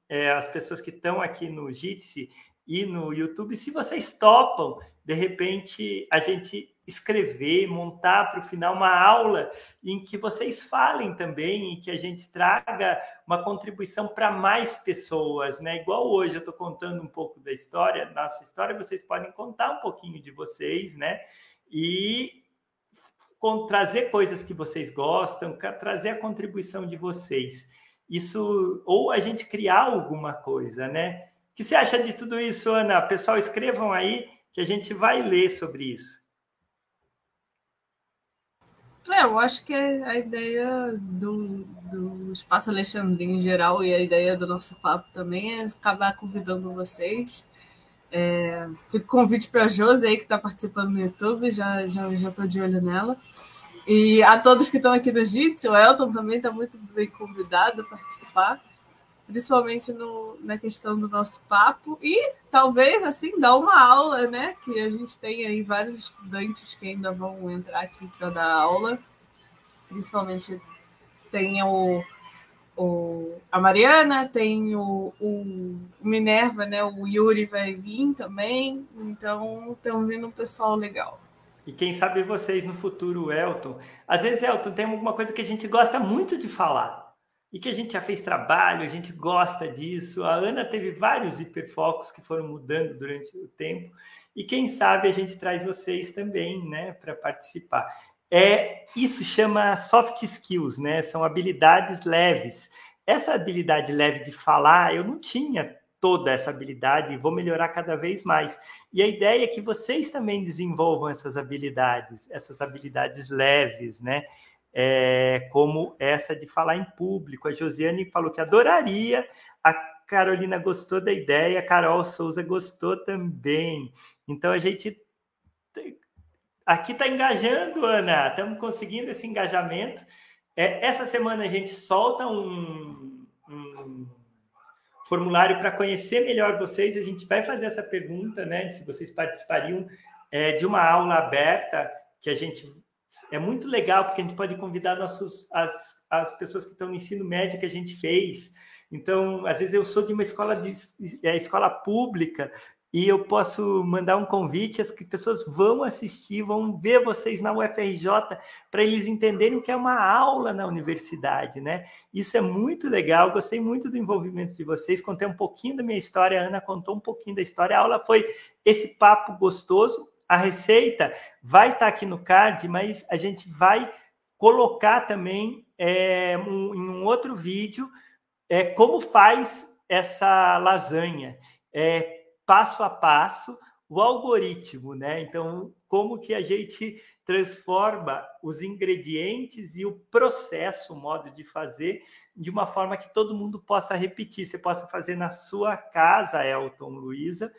é, as pessoas que estão aqui no Jitsi e no YouTube, se vocês topam, de repente, a gente escrever, montar para o final uma aula em que vocês falem também e que a gente traga uma contribuição para mais pessoas, né? Igual hoje eu estou contando um pouco da história, nossa história, vocês podem contar um pouquinho de vocês, né? E com, trazer coisas que vocês gostam, trazer a contribuição de vocês. Isso, ou a gente criar alguma coisa, né? O que você acha de tudo isso, Ana? Pessoal, escrevam aí que a gente vai ler sobre isso. É, eu acho que a ideia do, do Espaço Alexandrino em geral e a ideia do nosso papo também é acabar convidando vocês. É, fico convite para a Josi aí que está participando no YouTube, já já já estou de olho nela. E a todos que estão aqui no JITS, o Elton também está muito bem convidado a participar, principalmente no, na questão do nosso papo e talvez assim dar uma aula, né? Que a gente tem aí vários estudantes que ainda vão entrar aqui para dar aula, principalmente tem o, o, a Mariana, tem o, o Minerva, né? O Yuri vai vir também, então estão vindo um pessoal legal. E quem sabe vocês no futuro, Elton. Às vezes, Elton, tem alguma coisa que a gente gosta muito de falar e que a gente já fez trabalho, a gente gosta disso. A Ana teve vários hiperfocos que foram mudando durante o tempo. E quem sabe a gente traz vocês também, né, para participar. É, isso chama soft skills, né? São habilidades leves. Essa habilidade leve de falar, eu não tinha toda essa habilidade e vou melhorar cada vez mais. E a ideia é que vocês também desenvolvam essas habilidades, essas habilidades leves, né? É, como essa de falar em público. A Josiane falou que adoraria, a Carolina gostou da ideia, a Carol Souza gostou também. Então a gente aqui está engajando, Ana, estamos conseguindo esse engajamento. É, essa semana a gente solta um, um formulário para conhecer melhor vocês. A gente vai fazer essa pergunta, né? Se vocês participariam é, de uma aula aberta, que a gente é muito legal, porque a gente pode convidar nossos, as, as pessoas que estão no ensino médio que a gente fez. Então, às vezes eu sou de uma escola de é, escola pública, e eu posso mandar um convite, as pessoas vão assistir, vão ver vocês na UFRJ para eles entenderem o que é uma aula na universidade, né? Isso é muito legal, gostei muito do envolvimento de vocês, contei um pouquinho da minha história, a Ana contou um pouquinho da história, a aula foi esse papo gostoso, a receita vai estar tá aqui no card, mas a gente vai colocar também é, um, em um outro vídeo é, como faz essa lasanha. É, passo a passo o algoritmo, né? Então, como que a gente transforma os ingredientes e o processo, o modo de fazer, de uma forma que todo mundo possa repetir. Você possa fazer na sua casa, Elton, Luísa,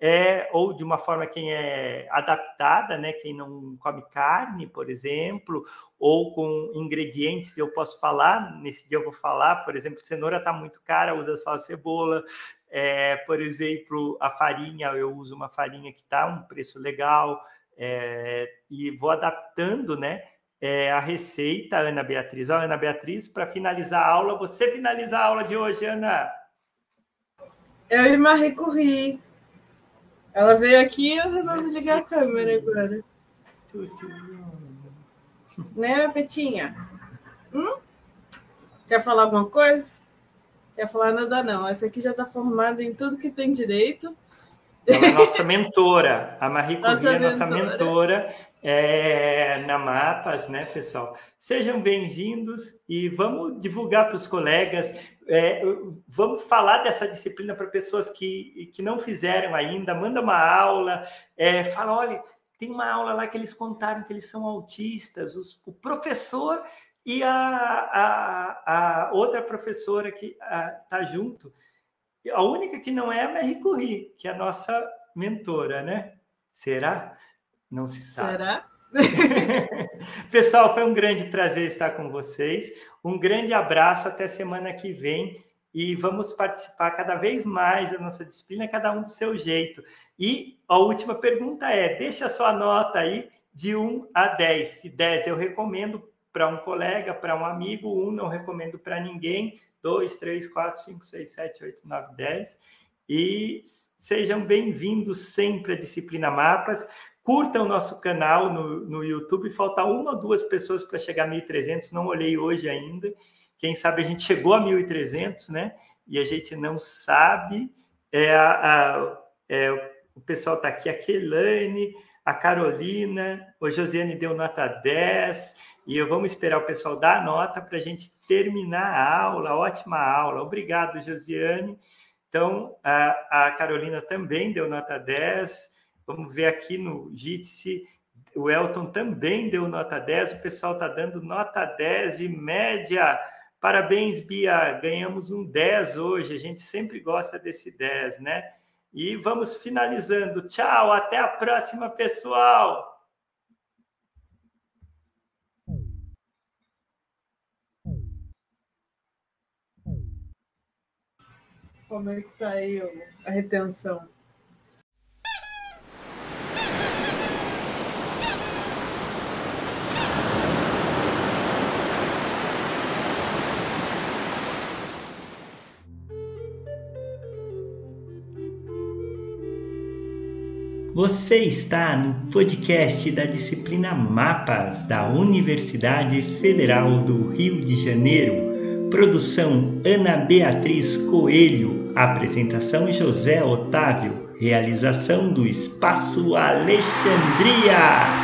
é, ou de uma forma quem é adaptada, né? Quem não come carne, por exemplo, ou com ingredientes, eu posso falar, nesse dia eu vou falar, por exemplo, cenoura está muito cara, usa só a cebola, é, por exemplo, a farinha, eu uso uma farinha que está um preço legal é, e vou adaptando, né? É, a receita, Ana Beatriz. Ó, Ana Beatriz, para finalizar a aula, você finaliza a aula de hoje, Ana. Eu e Marie corri. Ela veio aqui e eu resolvi ligar a câmera agora. Né, Betinha? Hum? Quer falar alguma coisa? Quer falar nada, não. Essa aqui já está formada em tudo que tem direito. Ela é nossa mentora. A Marie Curie é nossa mentora é, na Mapas, né, pessoal? Sejam bem-vindos e vamos divulgar para os colegas. É, vamos falar dessa disciplina para pessoas que, que não fizeram ainda. Manda uma aula, é, fala, olha, tem uma aula lá que eles contaram que eles são autistas. Os, o professor e a, a, a outra professora que está junto, a única que não é a Marie Curie, que é a nossa mentora, né? Será? Não se sabe. Será? Pessoal, foi um grande prazer estar com vocês. Um grande abraço, até semana que vem. E vamos participar cada vez mais da nossa disciplina, cada um do seu jeito. E a última pergunta é: deixa a sua nota aí de 1 a 10. Se 10 eu recomendo, para um colega, para um amigo, um não recomendo para ninguém, dois, três, quatro, cinco, seis, sete, oito, nove, dez. E Sejam bem-vindos sempre à Disciplina Mapas. Curtam o nosso canal no, no YouTube. Falta uma ou duas pessoas para chegar a 1.300. Não olhei hoje ainda. Quem sabe a gente chegou a 1.300, né? E a gente não sabe. É, a, é, o pessoal está aqui, a Kelane, a Carolina, o Josiane deu nota 10. E eu vamos esperar o pessoal dar a nota para a gente terminar a aula. Ótima aula. Obrigado, Josiane. Então, a, a Carolina também deu nota 10. Vamos ver aqui no Jitsi, o Elton também deu nota 10. O pessoal está dando nota 10 de média. Parabéns, Bia. Ganhamos um 10 hoje. A gente sempre gosta desse 10, né? E vamos finalizando. Tchau, até a próxima, pessoal. Como é que tá aí a retenção? Você está no podcast da disciplina Mapas da Universidade Federal do Rio de Janeiro Produção Ana Beatriz Coelho. Apresentação José Otávio. Realização do Espaço Alexandria.